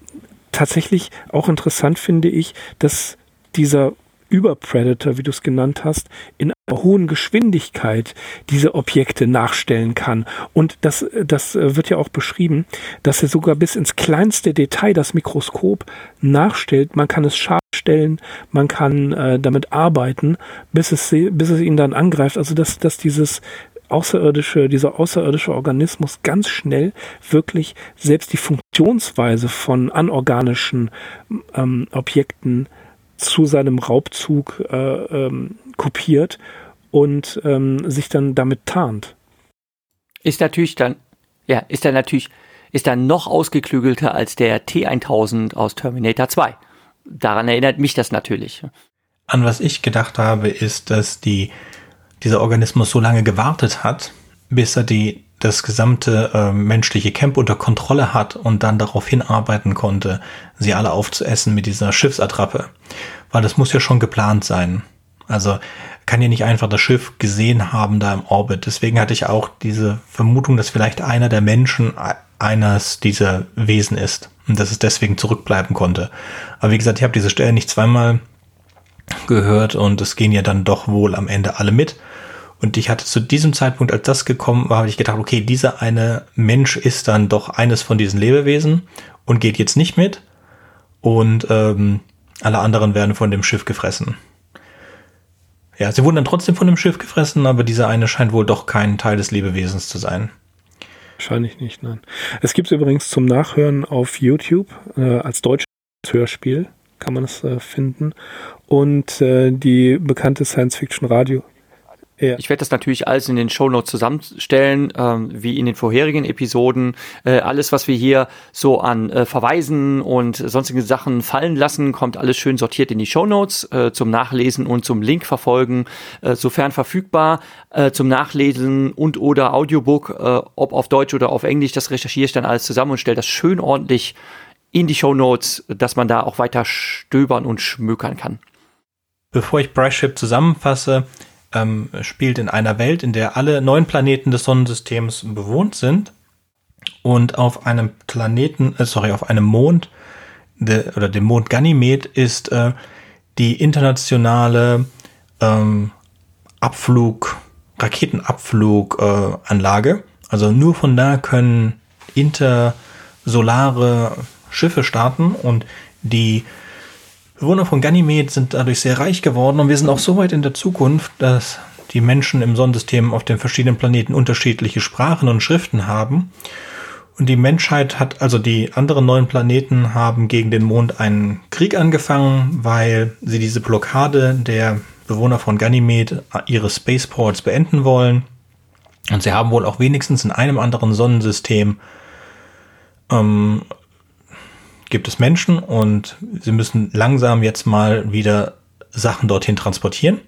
tatsächlich auch interessant finde ich, dass dieser Überpredator, wie du es genannt hast, in einer hohen Geschwindigkeit diese Objekte nachstellen kann. Und das, das wird ja auch beschrieben, dass er sogar bis ins kleinste Detail das Mikroskop nachstellt. Man kann es scharf stellen, man kann äh, damit arbeiten, bis es, bis es ihn dann angreift. Also dass, dass dieses außerirdische, dieser außerirdische Organismus ganz schnell wirklich selbst die Funktionsweise von anorganischen ähm, Objekten zu seinem Raubzug äh, ähm, kopiert und ähm, sich dann damit tarnt. Ist natürlich dann, ja, ist dann natürlich, ist dann noch ausgeklügelter als der T1000 aus Terminator 2. Daran erinnert mich das natürlich. An was ich gedacht habe, ist, dass die, dieser Organismus so lange gewartet hat, bis er die das gesamte äh, menschliche Camp unter Kontrolle hat und dann darauf hinarbeiten konnte, sie alle aufzuessen mit dieser Schiffsattrappe. Weil das muss ja schon geplant sein. Also kann ja nicht einfach das Schiff gesehen haben da im Orbit. Deswegen hatte ich auch diese Vermutung, dass vielleicht einer der Menschen eines dieser Wesen ist und dass es deswegen zurückbleiben konnte. Aber wie gesagt, ich habe diese Stelle nicht zweimal gehört und es gehen ja dann doch wohl am Ende alle mit. Und ich hatte zu diesem Zeitpunkt, als das gekommen war, habe ich gedacht, okay, dieser eine Mensch ist dann doch eines von diesen Lebewesen und geht jetzt nicht mit. Und ähm, alle anderen werden von dem Schiff gefressen. Ja, sie wurden dann trotzdem von dem Schiff gefressen, aber dieser eine scheint wohl doch kein Teil des Lebewesens zu sein. Wahrscheinlich nicht, nein. Es gibt es übrigens zum Nachhören auf YouTube äh, als deutsches Hörspiel, kann man es äh, finden. Und äh, die bekannte Science-Fiction-Radio Ja. Ich werde das natürlich alles in den Shownotes zusammenstellen, ähm, wie in den vorherigen Episoden. Äh, alles, was wir hier so an äh, Verweisen und sonstige Sachen fallen lassen, kommt alles schön sortiert in die Shownotes äh, zum Nachlesen und zum Link verfolgen, äh, sofern verfügbar, äh, zum Nachlesen und oder Audiobook, äh, ob auf Deutsch oder auf Englisch. Das recherchiere ich dann alles zusammen und stelle das schön ordentlich in die Shownotes, dass man da auch weiter stöbern und schmökern kann. Bevor ich Brightship zusammenfasse, ähm, spielt in einer Welt, in der alle neun Planeten des Sonnensystems bewohnt sind und auf einem Planeten, äh, sorry, auf einem Mond de, oder dem Mond Ganymed ist äh, die internationale ähm, Abflug, Raketenabfluganlage. Äh, also nur von da können intersolare Schiffe starten und die Bewohner von Ganymed sind dadurch sehr reich geworden und wir sind auch so weit in der Zukunft, dass die Menschen im Sonnensystem auf den verschiedenen Planeten unterschiedliche Sprachen und Schriften haben. Und die Menschheit hat, also die anderen neuen Planeten haben gegen den Mond einen Krieg angefangen, weil sie diese Blockade der Bewohner von Ganymed ihre Spaceports beenden wollen. Und sie haben wohl auch wenigstens in einem anderen Sonnensystem ähm, gibt es Menschen und sie müssen langsam jetzt mal wieder Sachen dorthin transportieren.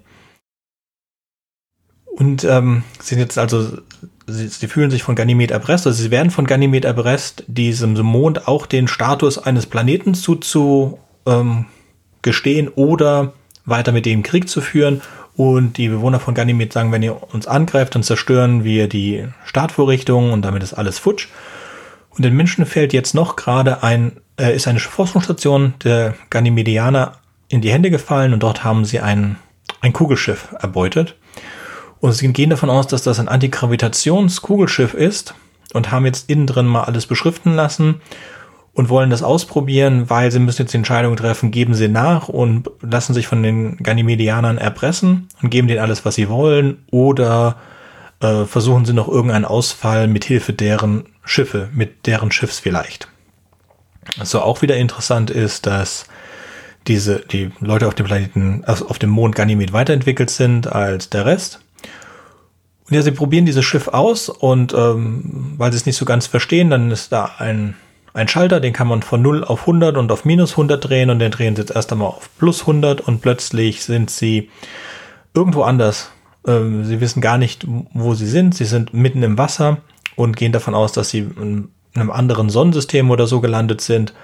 Und ähm, sind jetzt also, sie, sie fühlen sich von Ganymed erpresst, also sie werden von Ganymed erpresst, diesem Mond auch den Status eines Planeten zu ähm, oder weiter mit dem Krieg zu führen. Und die Bewohner von Ganymed sagen, wenn ihr uns angreift, dann zerstören wir die Startvorrichtungen und damit ist alles futsch. Und den Menschen fällt jetzt noch gerade ein äh, ist eine Forschungsstation der Ganymedianer in die Hände gefallen und dort haben sie ein, ein Kugelschiff erbeutet. Und sie gehen davon aus, dass das ein Antigravitationskugelschiff ist und haben jetzt innen drin mal alles beschriften lassen und wollen das ausprobieren, weil sie müssen jetzt die Entscheidung treffen, geben sie nach und lassen sich von den Ganymedianern erpressen und geben denen alles, was sie wollen oder äh, versuchen sie noch irgendeinen Ausfall mit Hilfe deren Schiffe, mit deren Schiffs vielleicht. So auch wieder interessant ist, dass diese, die Leute auf dem Planeten, also auf dem Mond Ganymed weiterentwickelt sind als der Rest. Und ja, sie probieren dieses Schiff aus und ähm, weil sie es nicht so ganz verstehen, dann ist da ein, ein Schalter, den kann man von 0 auf 100 und auf minus 100 drehen und den drehen sie jetzt erst einmal auf plus 100 und plötzlich sind sie irgendwo anders. Ähm, sie wissen gar nicht, wo sie sind. Sie sind mitten im Wasser und gehen davon aus, dass sie einem anderen Sonnensystem oder so gelandet sind,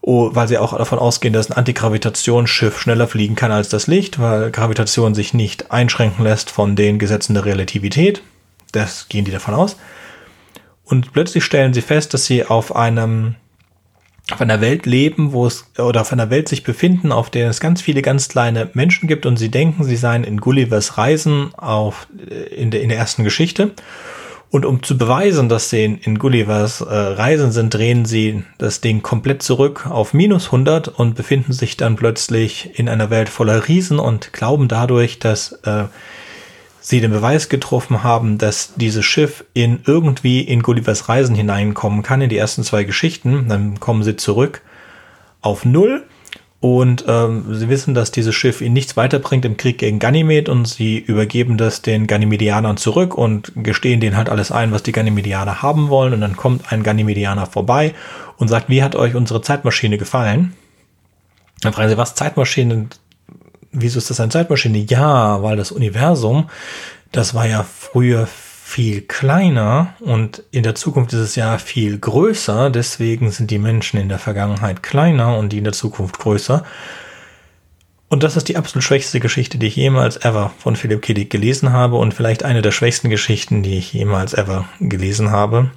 oh, weil sie auch davon ausgehen, dass ein Antigravitationsschiff schneller fliegen kann als das Licht, weil Gravitation sich nicht einschränken lässt von den Gesetzen der Relativität. Das gehen die davon aus. Und plötzlich stellen sie fest, dass sie auf einem auf einer Welt leben, wo es oder auf einer Welt sich befinden, auf der es ganz viele ganz kleine Menschen gibt und sie denken, sie seien in Gullivers Reisen auf in der in der ersten Geschichte und um zu beweisen, dass sie in, Gullivers äh, Reisen sind, drehen sie das Ding komplett zurück auf minus 100 und befinden sich dann plötzlich in einer Welt voller Riesen und glauben dadurch, dass äh, sie den Beweis getroffen haben, dass dieses Schiff in irgendwie in Gullivers Reisen hineinkommen kann, in die ersten zwei Geschichten. Dann kommen sie zurück auf Null und ähm, sie wissen, dass dieses Schiff ihnen nichts weiterbringt im Krieg gegen Ganymed und sie übergeben das den Ganymedianern zurück und gestehen denen halt alles ein, was die Ganymedianer haben wollen. Und dann kommt ein Ganymedianer vorbei und sagt, wie hat euch unsere Zeitmaschine gefallen? Dann fragen sie, was Zeitmaschine? Wieso ist das eine Zeitmaschine? Ja, weil das Universum, das war ja früher viel kleiner und in der Zukunft ist es ja viel größer. Deswegen sind die Menschen in der Vergangenheit kleiner und die in der Zukunft größer. Und das ist die absolut schwächste Geschichte, die ich jemals ever von Philipp K. gelesen habe und vielleicht eine der schwächsten Geschichten, die ich jemals ever gelesen habe.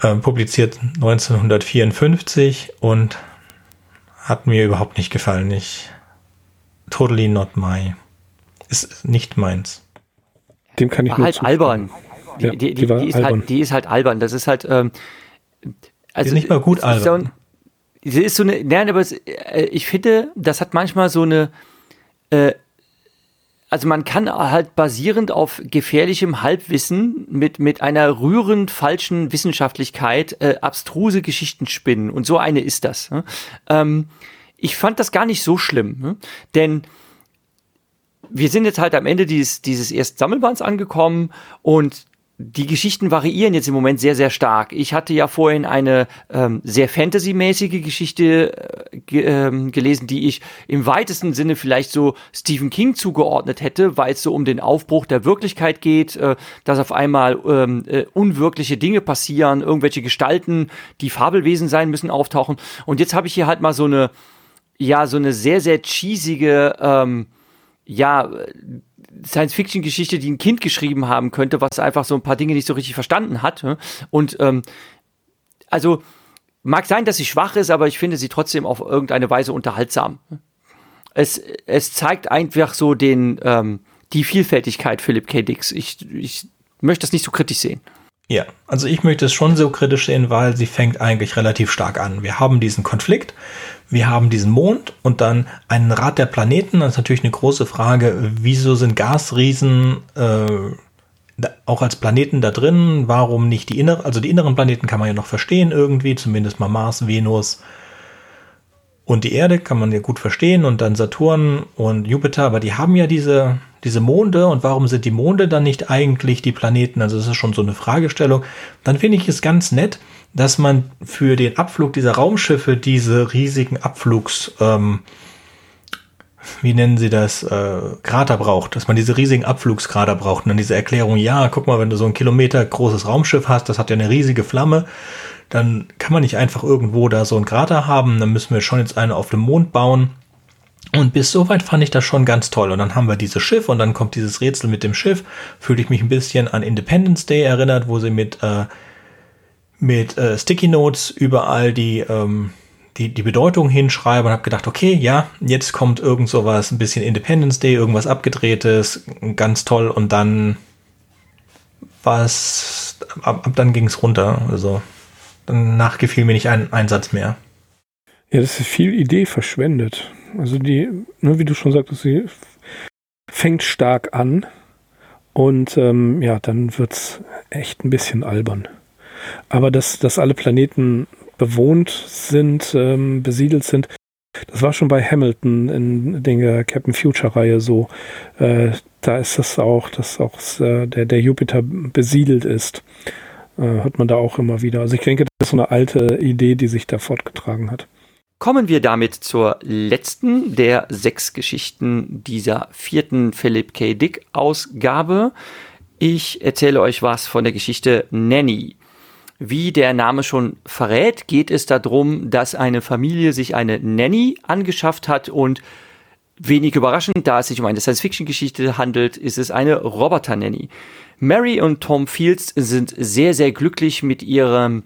Äh, publiziert 1954 und hat mir überhaupt nicht gefallen. Ich totally not my. Ist nicht meins. Dem kann ich war nur halt albern. Die, ja, die, die, die, ist halt, die ist halt albern. Das ist halt. Ähm, also, ist nicht mal gut albern. Sie ist so eine. Nein, aber es, äh, ich finde, das hat manchmal so eine. Äh, also man kann halt basierend auf gefährlichem Halbwissen mit, mit einer rührend falschen Wissenschaftlichkeit äh, abstruse Geschichten spinnen. Und so eine ist das. Ne? Ähm, ich fand das gar nicht so schlimm, ne? denn wir sind jetzt halt am Ende dieses, dieses ersten Sammelbands angekommen und die Geschichten variieren jetzt im Moment sehr, sehr stark. Ich hatte ja vorhin eine ähm, sehr Fantasy-mäßige Geschichte äh, ge ähm, gelesen, die ich im weitesten Sinne vielleicht so Stephen King zugeordnet hätte, weil es so um den Aufbruch der Wirklichkeit geht, äh, dass auf einmal ähm, äh, unwirkliche Dinge passieren, irgendwelche Gestalten, die Fabelwesen sein müssen, auftauchen. Und jetzt habe ich hier halt mal so eine, ja, so eine sehr, sehr cheesige, ähm, ja, Science-Fiction-Geschichte, die ein Kind geschrieben haben könnte, was einfach so ein paar Dinge nicht so richtig verstanden hat. Und ähm, also mag sein, dass sie schwach ist, aber ich finde sie trotzdem auf irgendeine Weise unterhaltsam. Es, es zeigt einfach so den, ähm, die Vielfältigkeit Philip K. Dix. Ich, ich möchte das nicht so kritisch sehen. Ja, also ich möchte es schon so kritisch sehen, weil sie fängt eigentlich relativ stark an. Wir haben diesen Konflikt, wir haben diesen Mond und dann einen Rat der Planeten. Das ist natürlich eine große Frage, wieso sind Gasriesen äh, auch als Planeten da drin? Warum nicht die inneren, also die inneren Planeten kann man ja noch verstehen irgendwie, zumindest mal Mars, Venus und die Erde kann man ja gut verstehen und dann Saturn und Jupiter, aber die haben ja diese diese Monde und warum sind die Monde dann nicht eigentlich die Planeten? Also das ist schon so eine Fragestellung. Dann finde ich es ganz nett, dass man für den Abflug dieser Raumschiffe diese riesigen Abflugs, ähm, wie nennen sie das, äh, Krater braucht, dass man diese riesigen Abflugskrater braucht. Und dann diese Erklärung, ja, guck mal, wenn du so ein Kilometer großes Raumschiff hast, das hat ja eine riesige Flamme, dann kann man nicht einfach irgendwo da so ein Krater haben, dann müssen wir schon jetzt eine auf dem Mond bauen. Und bis soweit fand ich das schon ganz toll. Und dann haben wir dieses Schiff und dann kommt dieses Rätsel mit dem Schiff. Fühlte ich mich ein bisschen an Independence Day erinnert, wo sie mit, äh, mit äh, Sticky Notes überall die, ähm, die, die Bedeutung hinschreiben und habe gedacht, okay, ja, jetzt kommt irgend sowas, ein bisschen Independence Day, irgendwas abgedrehtes, ganz toll. Und dann was, ab, ab dann ging es runter. Also danach gefiel mir nicht ein Einsatz mehr. Ja, das ist viel Idee verschwendet. Also die, ne, wie du schon sagtest, sie fängt stark an und ähm, ja, dann wird es echt ein bisschen albern. Aber dass, dass alle Planeten bewohnt sind, ähm, besiedelt sind, das war schon bei Hamilton in der Captain Future-Reihe so. Äh, da ist das auch, dass auch äh, der, der Jupiter besiedelt ist. Äh, hat man da auch immer wieder. Also ich denke, ist so eine alte Idee, die sich da fortgetragen hat. Kommen wir damit zur letzten der sechs Geschichten dieser vierten Philip K. Dick Ausgabe. Ich erzähle euch was von der Geschichte Nanny. Wie der Name schon verrät, geht es darum, dass eine Familie sich eine Nanny angeschafft hat und wenig überraschend, da es sich um eine Science-Fiction-Geschichte handelt, ist es eine Roboter-Nanny. Mary und Tom Fields sind sehr, sehr glücklich mit ihrem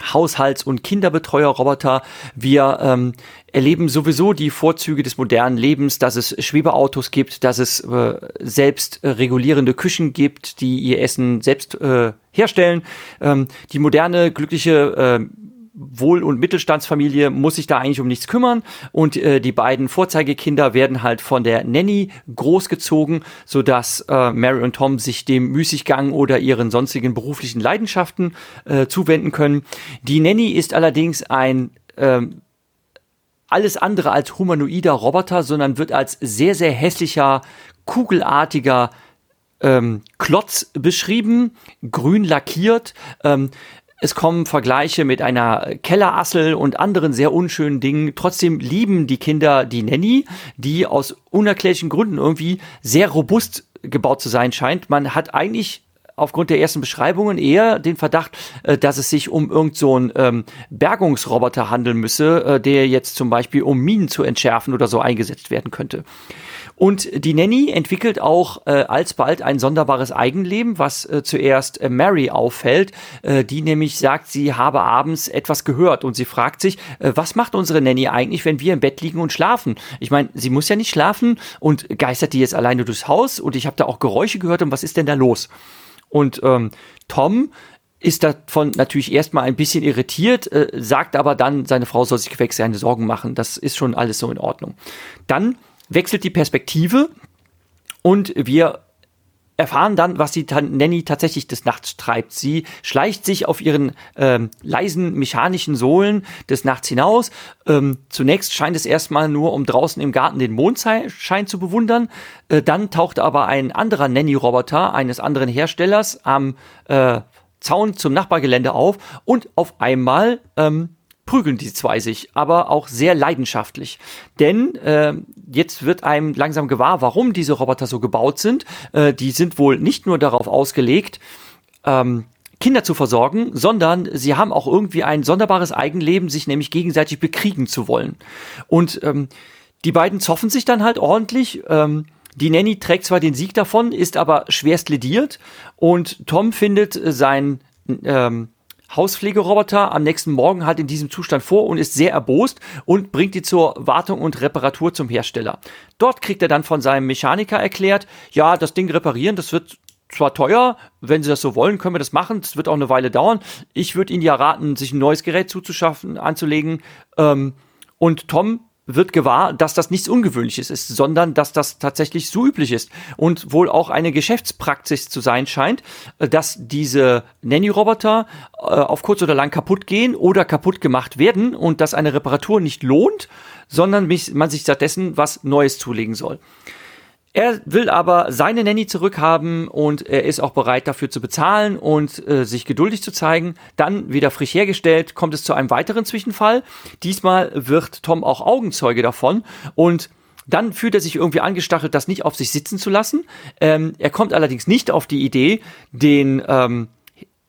Haushalts- und Kinderbetreuer-Roboter. Wir ähm, erleben sowieso die Vorzüge des modernen Lebens, dass es Schwebeautos gibt, dass es äh, selbst äh, regulierende Küchen gibt, die ihr Essen selbst äh, herstellen. Ähm, die moderne, glückliche äh, Wohl- und Mittelstandsfamilie muss sich da eigentlich um nichts kümmern und äh, die beiden Vorzeigekinder werden halt von der Nanny großgezogen, sodass äh, Mary und Tom sich dem Müßiggang oder ihren sonstigen beruflichen Leidenschaften äh, zuwenden können. Die Nanny ist allerdings ein äh, alles andere als humanoider Roboter, sondern wird als sehr, sehr hässlicher, kugelartiger ähm, Klotz beschrieben, grün lackiert. Ähm, es kommen Vergleiche mit einer Kellerassel und anderen sehr unschönen Dingen. Trotzdem lieben die Kinder die Nanny, die aus unerklärlichen Gründen irgendwie sehr robust gebaut zu sein scheint. Man hat eigentlich aufgrund der ersten Beschreibungen eher den Verdacht, äh, dass es sich um irgendeinen so ähm, Bergungsroboter handeln müsse, äh, der jetzt zum Beispiel um Minen zu entschärfen oder so eingesetzt werden könnte. Und die Nanny entwickelt auch äh, alsbald ein sonderbares Eigenleben, was äh, zuerst äh, Mary auffällt, äh, die nämlich sagt, sie habe abends etwas gehört und sie fragt sich, äh, was macht unsere Nanny eigentlich, wenn wir im Bett liegen und schlafen? Ich meine, sie muss ja nicht schlafen und geistert die jetzt alleine durchs Haus und ich habe da auch Geräusche gehört und was ist denn da los? Und ähm, Tom ist davon natürlich erstmal ein bisschen irritiert, äh, sagt aber dann, seine Frau soll sich weg seine Sorgen machen. Das ist schon alles so in Ordnung. Dann wechselt die Perspektive und wir erfahren dann, was die Nanny tatsächlich des Nachts treibt. Sie schleicht sich auf ihren ähm, leisen mechanischen Sohlen des Nachts hinaus. Ähm, zunächst scheint es erstmal nur, um draußen im Garten den Mondschein zu bewundern. Äh, dann taucht aber ein anderer Nanny-Roboter eines anderen Herstellers am äh, Zaun zum Nachbargelände auf und auf einmal ähm, prügeln die zwei sich, aber auch sehr leidenschaftlich. Denn äh, jetzt wird einem langsam gewahr, warum diese Roboter so gebaut sind. Äh, die sind wohl nicht nur darauf ausgelegt, ähm, Kinder zu versorgen, sondern sie haben auch irgendwie ein sonderbares Eigenleben, sich nämlich gegenseitig bekriegen zu wollen. Und ähm, die beiden zoffen sich dann halt ordentlich. Ähm, die Nanny trägt zwar den Sieg davon, ist aber schwerst lediert und Tom findet sein ähm, Hauspflegeroboter am nächsten Morgen halt in diesem Zustand vor und ist sehr erbost und bringt die zur Wartung und Reparatur zum Hersteller. Dort kriegt er dann von seinem Mechaniker erklärt, ja, das Ding reparieren, das wird zwar teuer, wenn Sie das so wollen, können wir das machen. Das wird auch eine Weile dauern. Ich würde Ihnen ja raten, sich ein neues Gerät zuzuschaffen, anzulegen. Ähm, und Tom wird gewahr, dass das nichts Ungewöhnliches ist, sondern dass das tatsächlich so üblich ist und wohl auch eine Geschäftspraxis zu sein scheint, äh, dass diese Nanny-Roboter äh, auf kurz oder lang kaputt gehen oder kaputt gemacht werden und dass eine Reparatur nicht lohnt, sondern man sich stattdessen was Neues zulegen soll. Er will aber seine Nanny zurückhaben und er ist auch bereit dafür zu bezahlen und äh, sich geduldig zu zeigen. Dann wieder frisch hergestellt, kommt es zu einem weiteren Zwischenfall. Diesmal wird Tom auch Augenzeuge davon und dann fühlt er sich irgendwie angestachelt, das nicht auf sich sitzen zu lassen. Ähm, er kommt allerdings nicht auf die Idee, den ähm,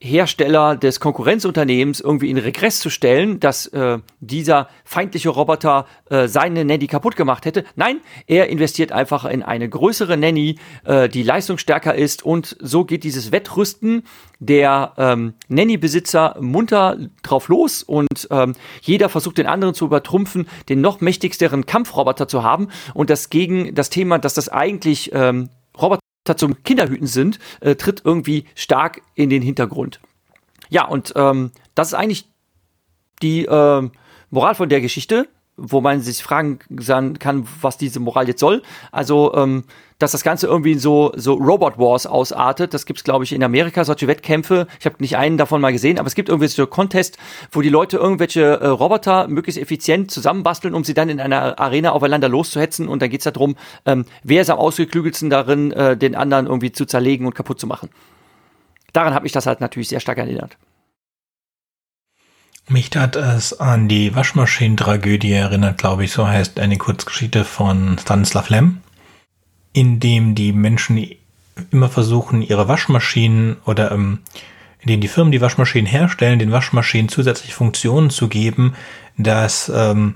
Hersteller des Konkurrenzunternehmens irgendwie in Regress zu stellen, dass äh, dieser feindliche Roboter äh, seine Nanny kaputt gemacht hätte. Nein, er investiert einfach in eine größere Nanny, äh, die leistungsstärker ist. Und so geht dieses Wettrüsten der ähm, Nanny-Besitzer munter drauf los. Und ähm, jeder versucht den anderen zu übertrumpfen, den noch mächtigsteren Kampfroboter zu haben. Und das gegen das Thema, dass das eigentlich ähm, zum Kinderhüten sind, äh, tritt irgendwie stark in den Hintergrund. Ja, und ähm, das ist eigentlich die äh, Moral von der Geschichte, wo man sich fragen kann, was diese Moral jetzt soll. Also ähm, dass das Ganze irgendwie so, so Robot Wars ausartet. Das gibt's glaube ich, in Amerika, solche Wettkämpfe. Ich habe nicht einen davon mal gesehen, aber es gibt irgendwie so Contest, wo die Leute irgendwelche äh, Roboter möglichst effizient zusammenbasteln, um sie dann in einer Arena aufeinander loszuhetzen. Und dann geht's darum, ähm, wer ist am ausgeklügelsten darin, äh, den anderen irgendwie zu zerlegen und kaputt zu machen. Daran hat mich das halt natürlich sehr stark erinnert. Mich hat es an die Waschmaschinentragödie erinnert, glaube ich, so heißt eine Kurzgeschichte von Stanislav Lem in dem die Menschen immer versuchen, ihre Waschmaschinen oder ähm, in denen die Firmen die Waschmaschinen herstellen, den Waschmaschinen zusätzliche Funktionen zu geben, dass ähm,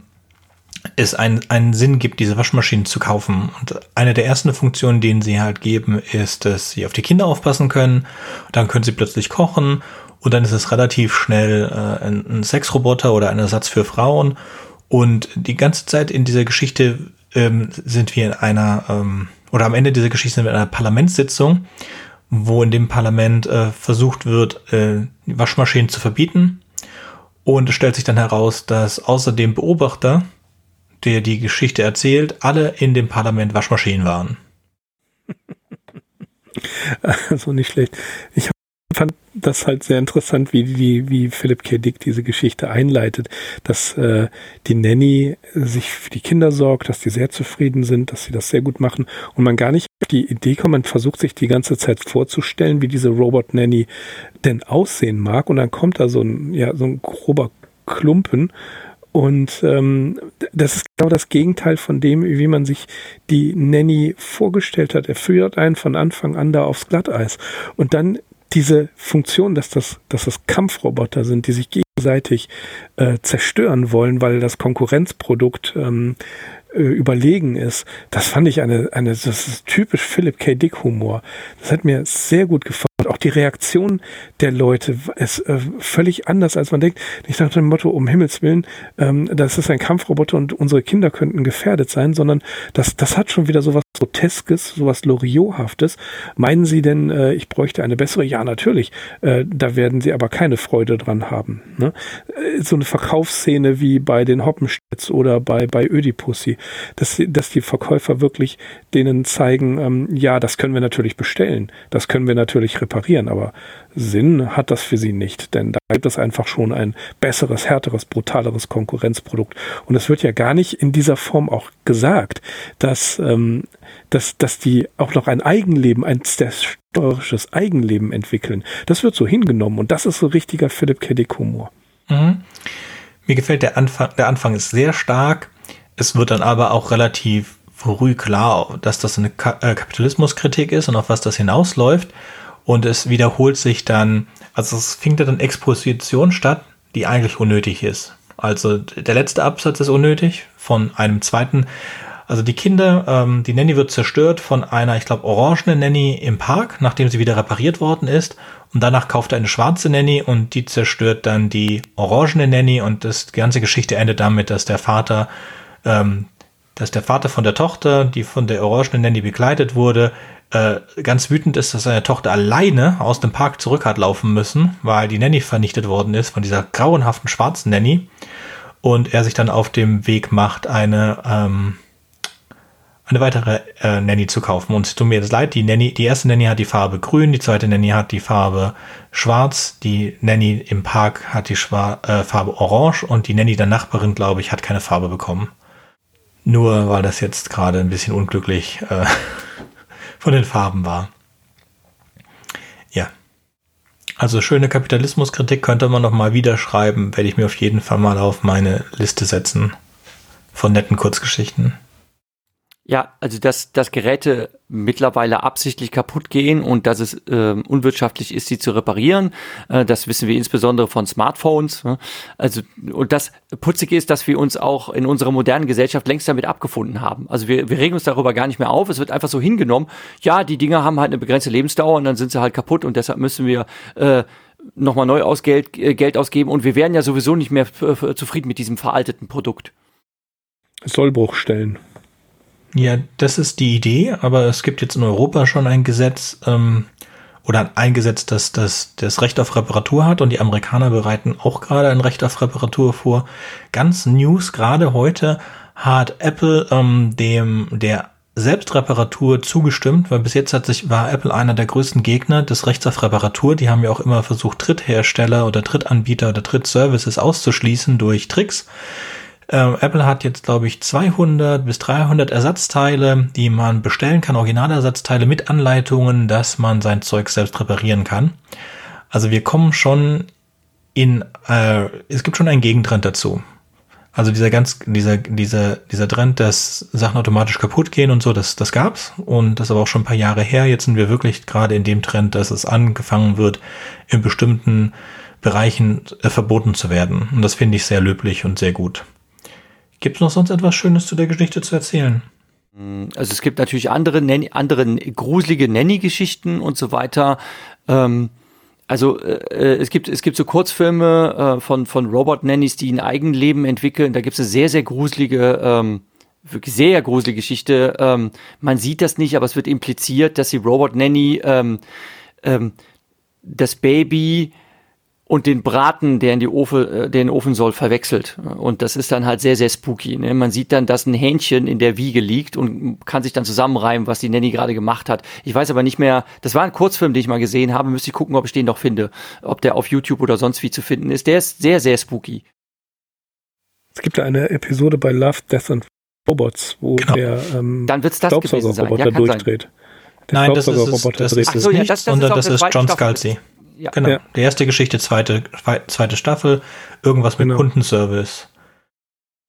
es einen, einen Sinn gibt, diese Waschmaschinen zu kaufen. Und eine der ersten Funktionen, denen sie halt geben, ist, dass sie auf die Kinder aufpassen können. Dann können sie plötzlich kochen und dann ist es relativ schnell äh, ein, ein Sexroboter oder ein Ersatz für Frauen. Und die ganze Zeit in dieser Geschichte ähm, sind wir in einer ähm, oder am Ende dieser Geschichte sind wir in einer Parlamentssitzung, wo in dem Parlament äh, versucht wird, äh, Waschmaschinen zu verbieten. Und es stellt sich dann heraus, dass außer dem Beobachter, der die Geschichte erzählt, alle in dem Parlament Waschmaschinen waren. Also nicht schlecht. Ich das halt sehr interessant, wie die, wie Philipp K. Dick diese Geschichte einleitet, dass äh, die Nanny sich für die Kinder sorgt, dass die sehr zufrieden sind, dass sie das sehr gut machen und man gar nicht auf die Idee kommt, man versucht sich die ganze Zeit vorzustellen, wie diese Robot Nanny denn aussehen mag und dann kommt da so ein, ja, so ein grober Klumpen und ähm, das ist genau das Gegenteil von dem, wie man sich die Nanny vorgestellt hat. Er führt einen von Anfang an da aufs Glatteis. Und dann diese Funktion, dass das, dass das Kampfroboter sind, die sich gegenseitig äh, zerstören wollen, weil das Konkurrenzprodukt ähm, äh, überlegen ist, das fand ich eine, eine, das ist typisch Philip K. Dick Humor. Das hat mir sehr gut gefallen. Auch die Reaktion der Leute ist äh, völlig anders, als man denkt. Nicht nach dem Motto, um Himmels Willen, ähm, das ist ein Kampfroboter und unsere Kinder könnten gefährdet sein, sondern das, das hat schon wieder sowas Groteskes, sowas Loriothaftes. Meinen Sie denn, äh, ich bräuchte eine bessere? Ja, natürlich. Äh, da werden Sie aber keine Freude dran haben. Ne? Äh, so eine Verkaufsszene wie bei den Hoppenstein oder bei, bei Ödipussy, dass, dass die Verkäufer wirklich denen zeigen, ähm, ja, das können wir natürlich bestellen, das können wir natürlich reparieren, aber Sinn hat das für sie nicht, denn da gibt es einfach schon ein besseres, härteres, brutaleres Konkurrenzprodukt. Und es wird ja gar nicht in dieser Form auch gesagt, dass, ähm, dass, dass die auch noch ein Eigenleben, ein zerstörerisches Eigenleben entwickeln. Das wird so hingenommen und das ist so richtiger Philipp K. Dick Humor. Mhm. Mir gefällt der Anfang, der Anfang ist sehr stark. Es wird dann aber auch relativ früh klar, dass das eine äh, Kapitalismuskritik ist und auf was das hinausläuft. Und es wiederholt sich dann, also es findet dann Exposition statt, die eigentlich unnötig ist. Also der letzte Absatz ist unnötig von einem zweiten. Also die Kinder, ähm, die Nanny wird zerstört von einer, ich glaube, orangenen Nanny im Park, nachdem sie wieder repariert worden ist. Und danach kauft er eine schwarze Nanny und die zerstört dann die orangene Nanny und das, die ganze Geschichte endet damit, dass der Vater, ähm, dass der Vater von der Tochter, die von der orangenen Nanny begleitet wurde, äh, ganz wütend ist, dass seine Tochter alleine aus dem Park zurück hat laufen müssen, weil die Nanny vernichtet worden ist von dieser grauenhaften schwarzen Nanny. Und er sich dann auf dem Weg macht, eine ähm, eine weitere äh, Nanny zu kaufen. Und es tut mir das leid, die Nanny, die erste Nanny hat die Farbe grün, die zweite Nanny hat die Farbe schwarz, die Nanny im Park hat die Schwar äh, Farbe orange und die Nanny der Nachbarin, glaube ich, hat keine Farbe bekommen. Nur weil das jetzt gerade ein bisschen unglücklich äh, von den Farben war. Ja. Also schöne Kapitalismuskritik könnte man noch mal wieder schreiben, werde ich mir auf jeden Fall mal auf meine Liste setzen von netten Kurzgeschichten. Ja, also dass, dass Geräte mittlerweile absichtlich kaputt gehen und dass es äh, unwirtschaftlich ist, sie zu reparieren, äh, das wissen wir insbesondere von Smartphones. Ne? Also und das Putzige ist, dass wir uns auch in unserer modernen Gesellschaft längst damit abgefunden haben. Also wir, wir regen uns darüber gar nicht mehr auf. Es wird einfach so hingenommen. Ja, die Dinger haben halt eine begrenzte Lebensdauer und dann sind sie halt kaputt und deshalb müssen wir äh, nochmal neu aus Geld, äh, Geld ausgeben und wir werden ja sowieso nicht mehr zufrieden mit diesem veralteten Produkt. Sollbruchstellen. Ja, das ist die Idee, aber es gibt jetzt in Europa schon ein Gesetz ähm, oder ein Gesetz, das, das das Recht auf Reparatur hat und die Amerikaner bereiten auch gerade ein Recht auf Reparatur vor. Ganz News, gerade heute hat Apple ähm, dem der Selbstreparatur zugestimmt, weil bis jetzt hat sich, war Apple einer der größten Gegner des Rechts auf Reparatur. Die haben ja auch immer versucht, Dritthersteller oder Drittanbieter oder Drittservices auszuschließen durch Tricks. Ähm, Apple hat jetzt, glaube ich, 200 bis 300 Ersatzteile, die man bestellen kann, Originalersatzteile mit Anleitungen, dass man sein Zeug selbst reparieren kann. Also wir kommen schon in, äh, es gibt schon einen Gegentrend dazu. Also dieser ganz, dieser, dieser, dieser Trend, dass Sachen automatisch kaputt gehen und so, das, das gab's. Und das ist aber auch schon ein paar Jahre her. Jetzt sind wir wirklich gerade in dem Trend, dass es angefangen wird, in bestimmten Bereichen äh, verboten zu werden. Und das finde ich sehr löblich und sehr gut. Gibt es noch sonst etwas Schönes zu der Geschichte zu erzählen? Also es gibt natürlich andere, Nanny, andere gruselige Nanny-Geschichten und so weiter. Ähm, also äh, äh, es gibt es gibt so Kurzfilme äh, von von Robot Nannies, die ein Eigenleben entwickeln. Da gibt es eine sehr sehr gruselige ähm, wirklich sehr gruselige Geschichte. Ähm, man sieht das nicht, aber es wird impliziert, dass die Robot Nanny ähm, ähm, das Baby und den Braten, der in die Ofen, äh, der in den Ofen soll, verwechselt. Und das ist dann halt sehr, sehr spooky. Ne? Man sieht dann, dass ein Hähnchen in der Wiege liegt und kann sich dann zusammenreimen, was die Nanny gerade gemacht hat. Ich weiß aber nicht mehr, das war ein Kurzfilm, den ich mal gesehen habe, müsste ich gucken, ob ich den noch finde. Ob der auf YouTube oder sonst wie zu finden ist. Der ist sehr, sehr spooky. Es gibt ja eine Episode bei Love, Death and Robots, wo genau. der ähm, dann wird's das sein. Ja, durchdreht. Der Nein, das ist, es, das ist so, ja, nicht, das, das sondern ist das ist John Scalzi. Ja. Genau. Ja. Die erste Geschichte, zweite, zweite Staffel, irgendwas mit genau. Kundenservice.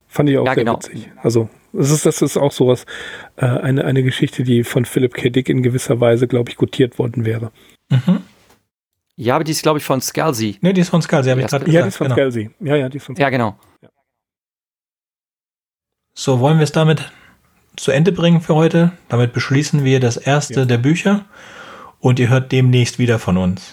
Fand ich auch ja, sehr genau. witzig. Also, das ist, das ist auch sowas, äh, eine, eine Geschichte, die von Philip K. Dick in gewisser Weise, glaube ich, gutiert worden wäre. Mhm. Ja, aber die ist, glaube ich, von Scalzi. Nee, die ist von Scalzi, habe ich gerade Ja, die ist von genau. Scalzi. Ja, ja, die ist von Scalzi. Ja, genau. So, wollen wir es damit zu Ende bringen für heute? Damit beschließen wir das erste ja. der Bücher und ihr hört demnächst wieder von uns.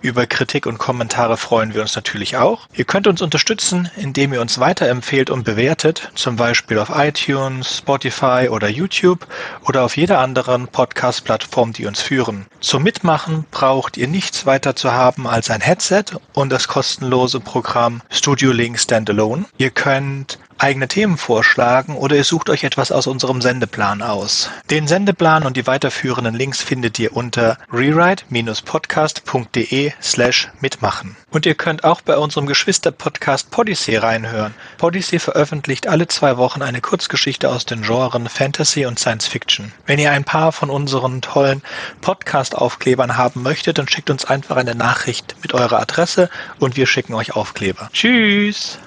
Über Kritik und Kommentare freuen wir uns natürlich auch. Ihr könnt uns unterstützen, indem ihr uns weiterempfehlt und bewertet, zum Beispiel auf iTunes, Spotify oder YouTube oder auf jeder anderen Podcast-Plattform, die uns führen. Zum Mitmachen braucht ihr nichts weiter zu haben als ein Headset und das kostenlose Programm Studio Link Standalone. Ihr könnt eigene Themen vorschlagen oder ihr sucht euch etwas aus unserem Sendeplan aus. Den Sendeplan und die weiterführenden Links findet ihr unter rewrite-podcast.de slash mitmachen. Und ihr könnt auch bei unserem Geschwister-Podcast Podyssey reinhören. Podyssey veröffentlicht alle zwei Wochen eine Kurzgeschichte aus den Genren Fantasy und Science Fiction. Wenn ihr ein paar von unseren tollen Podcast-Aufklebern haben möchtet, dann schickt uns einfach eine Nachricht mit eurer Adresse und wir schicken euch Aufkleber. Tschüss!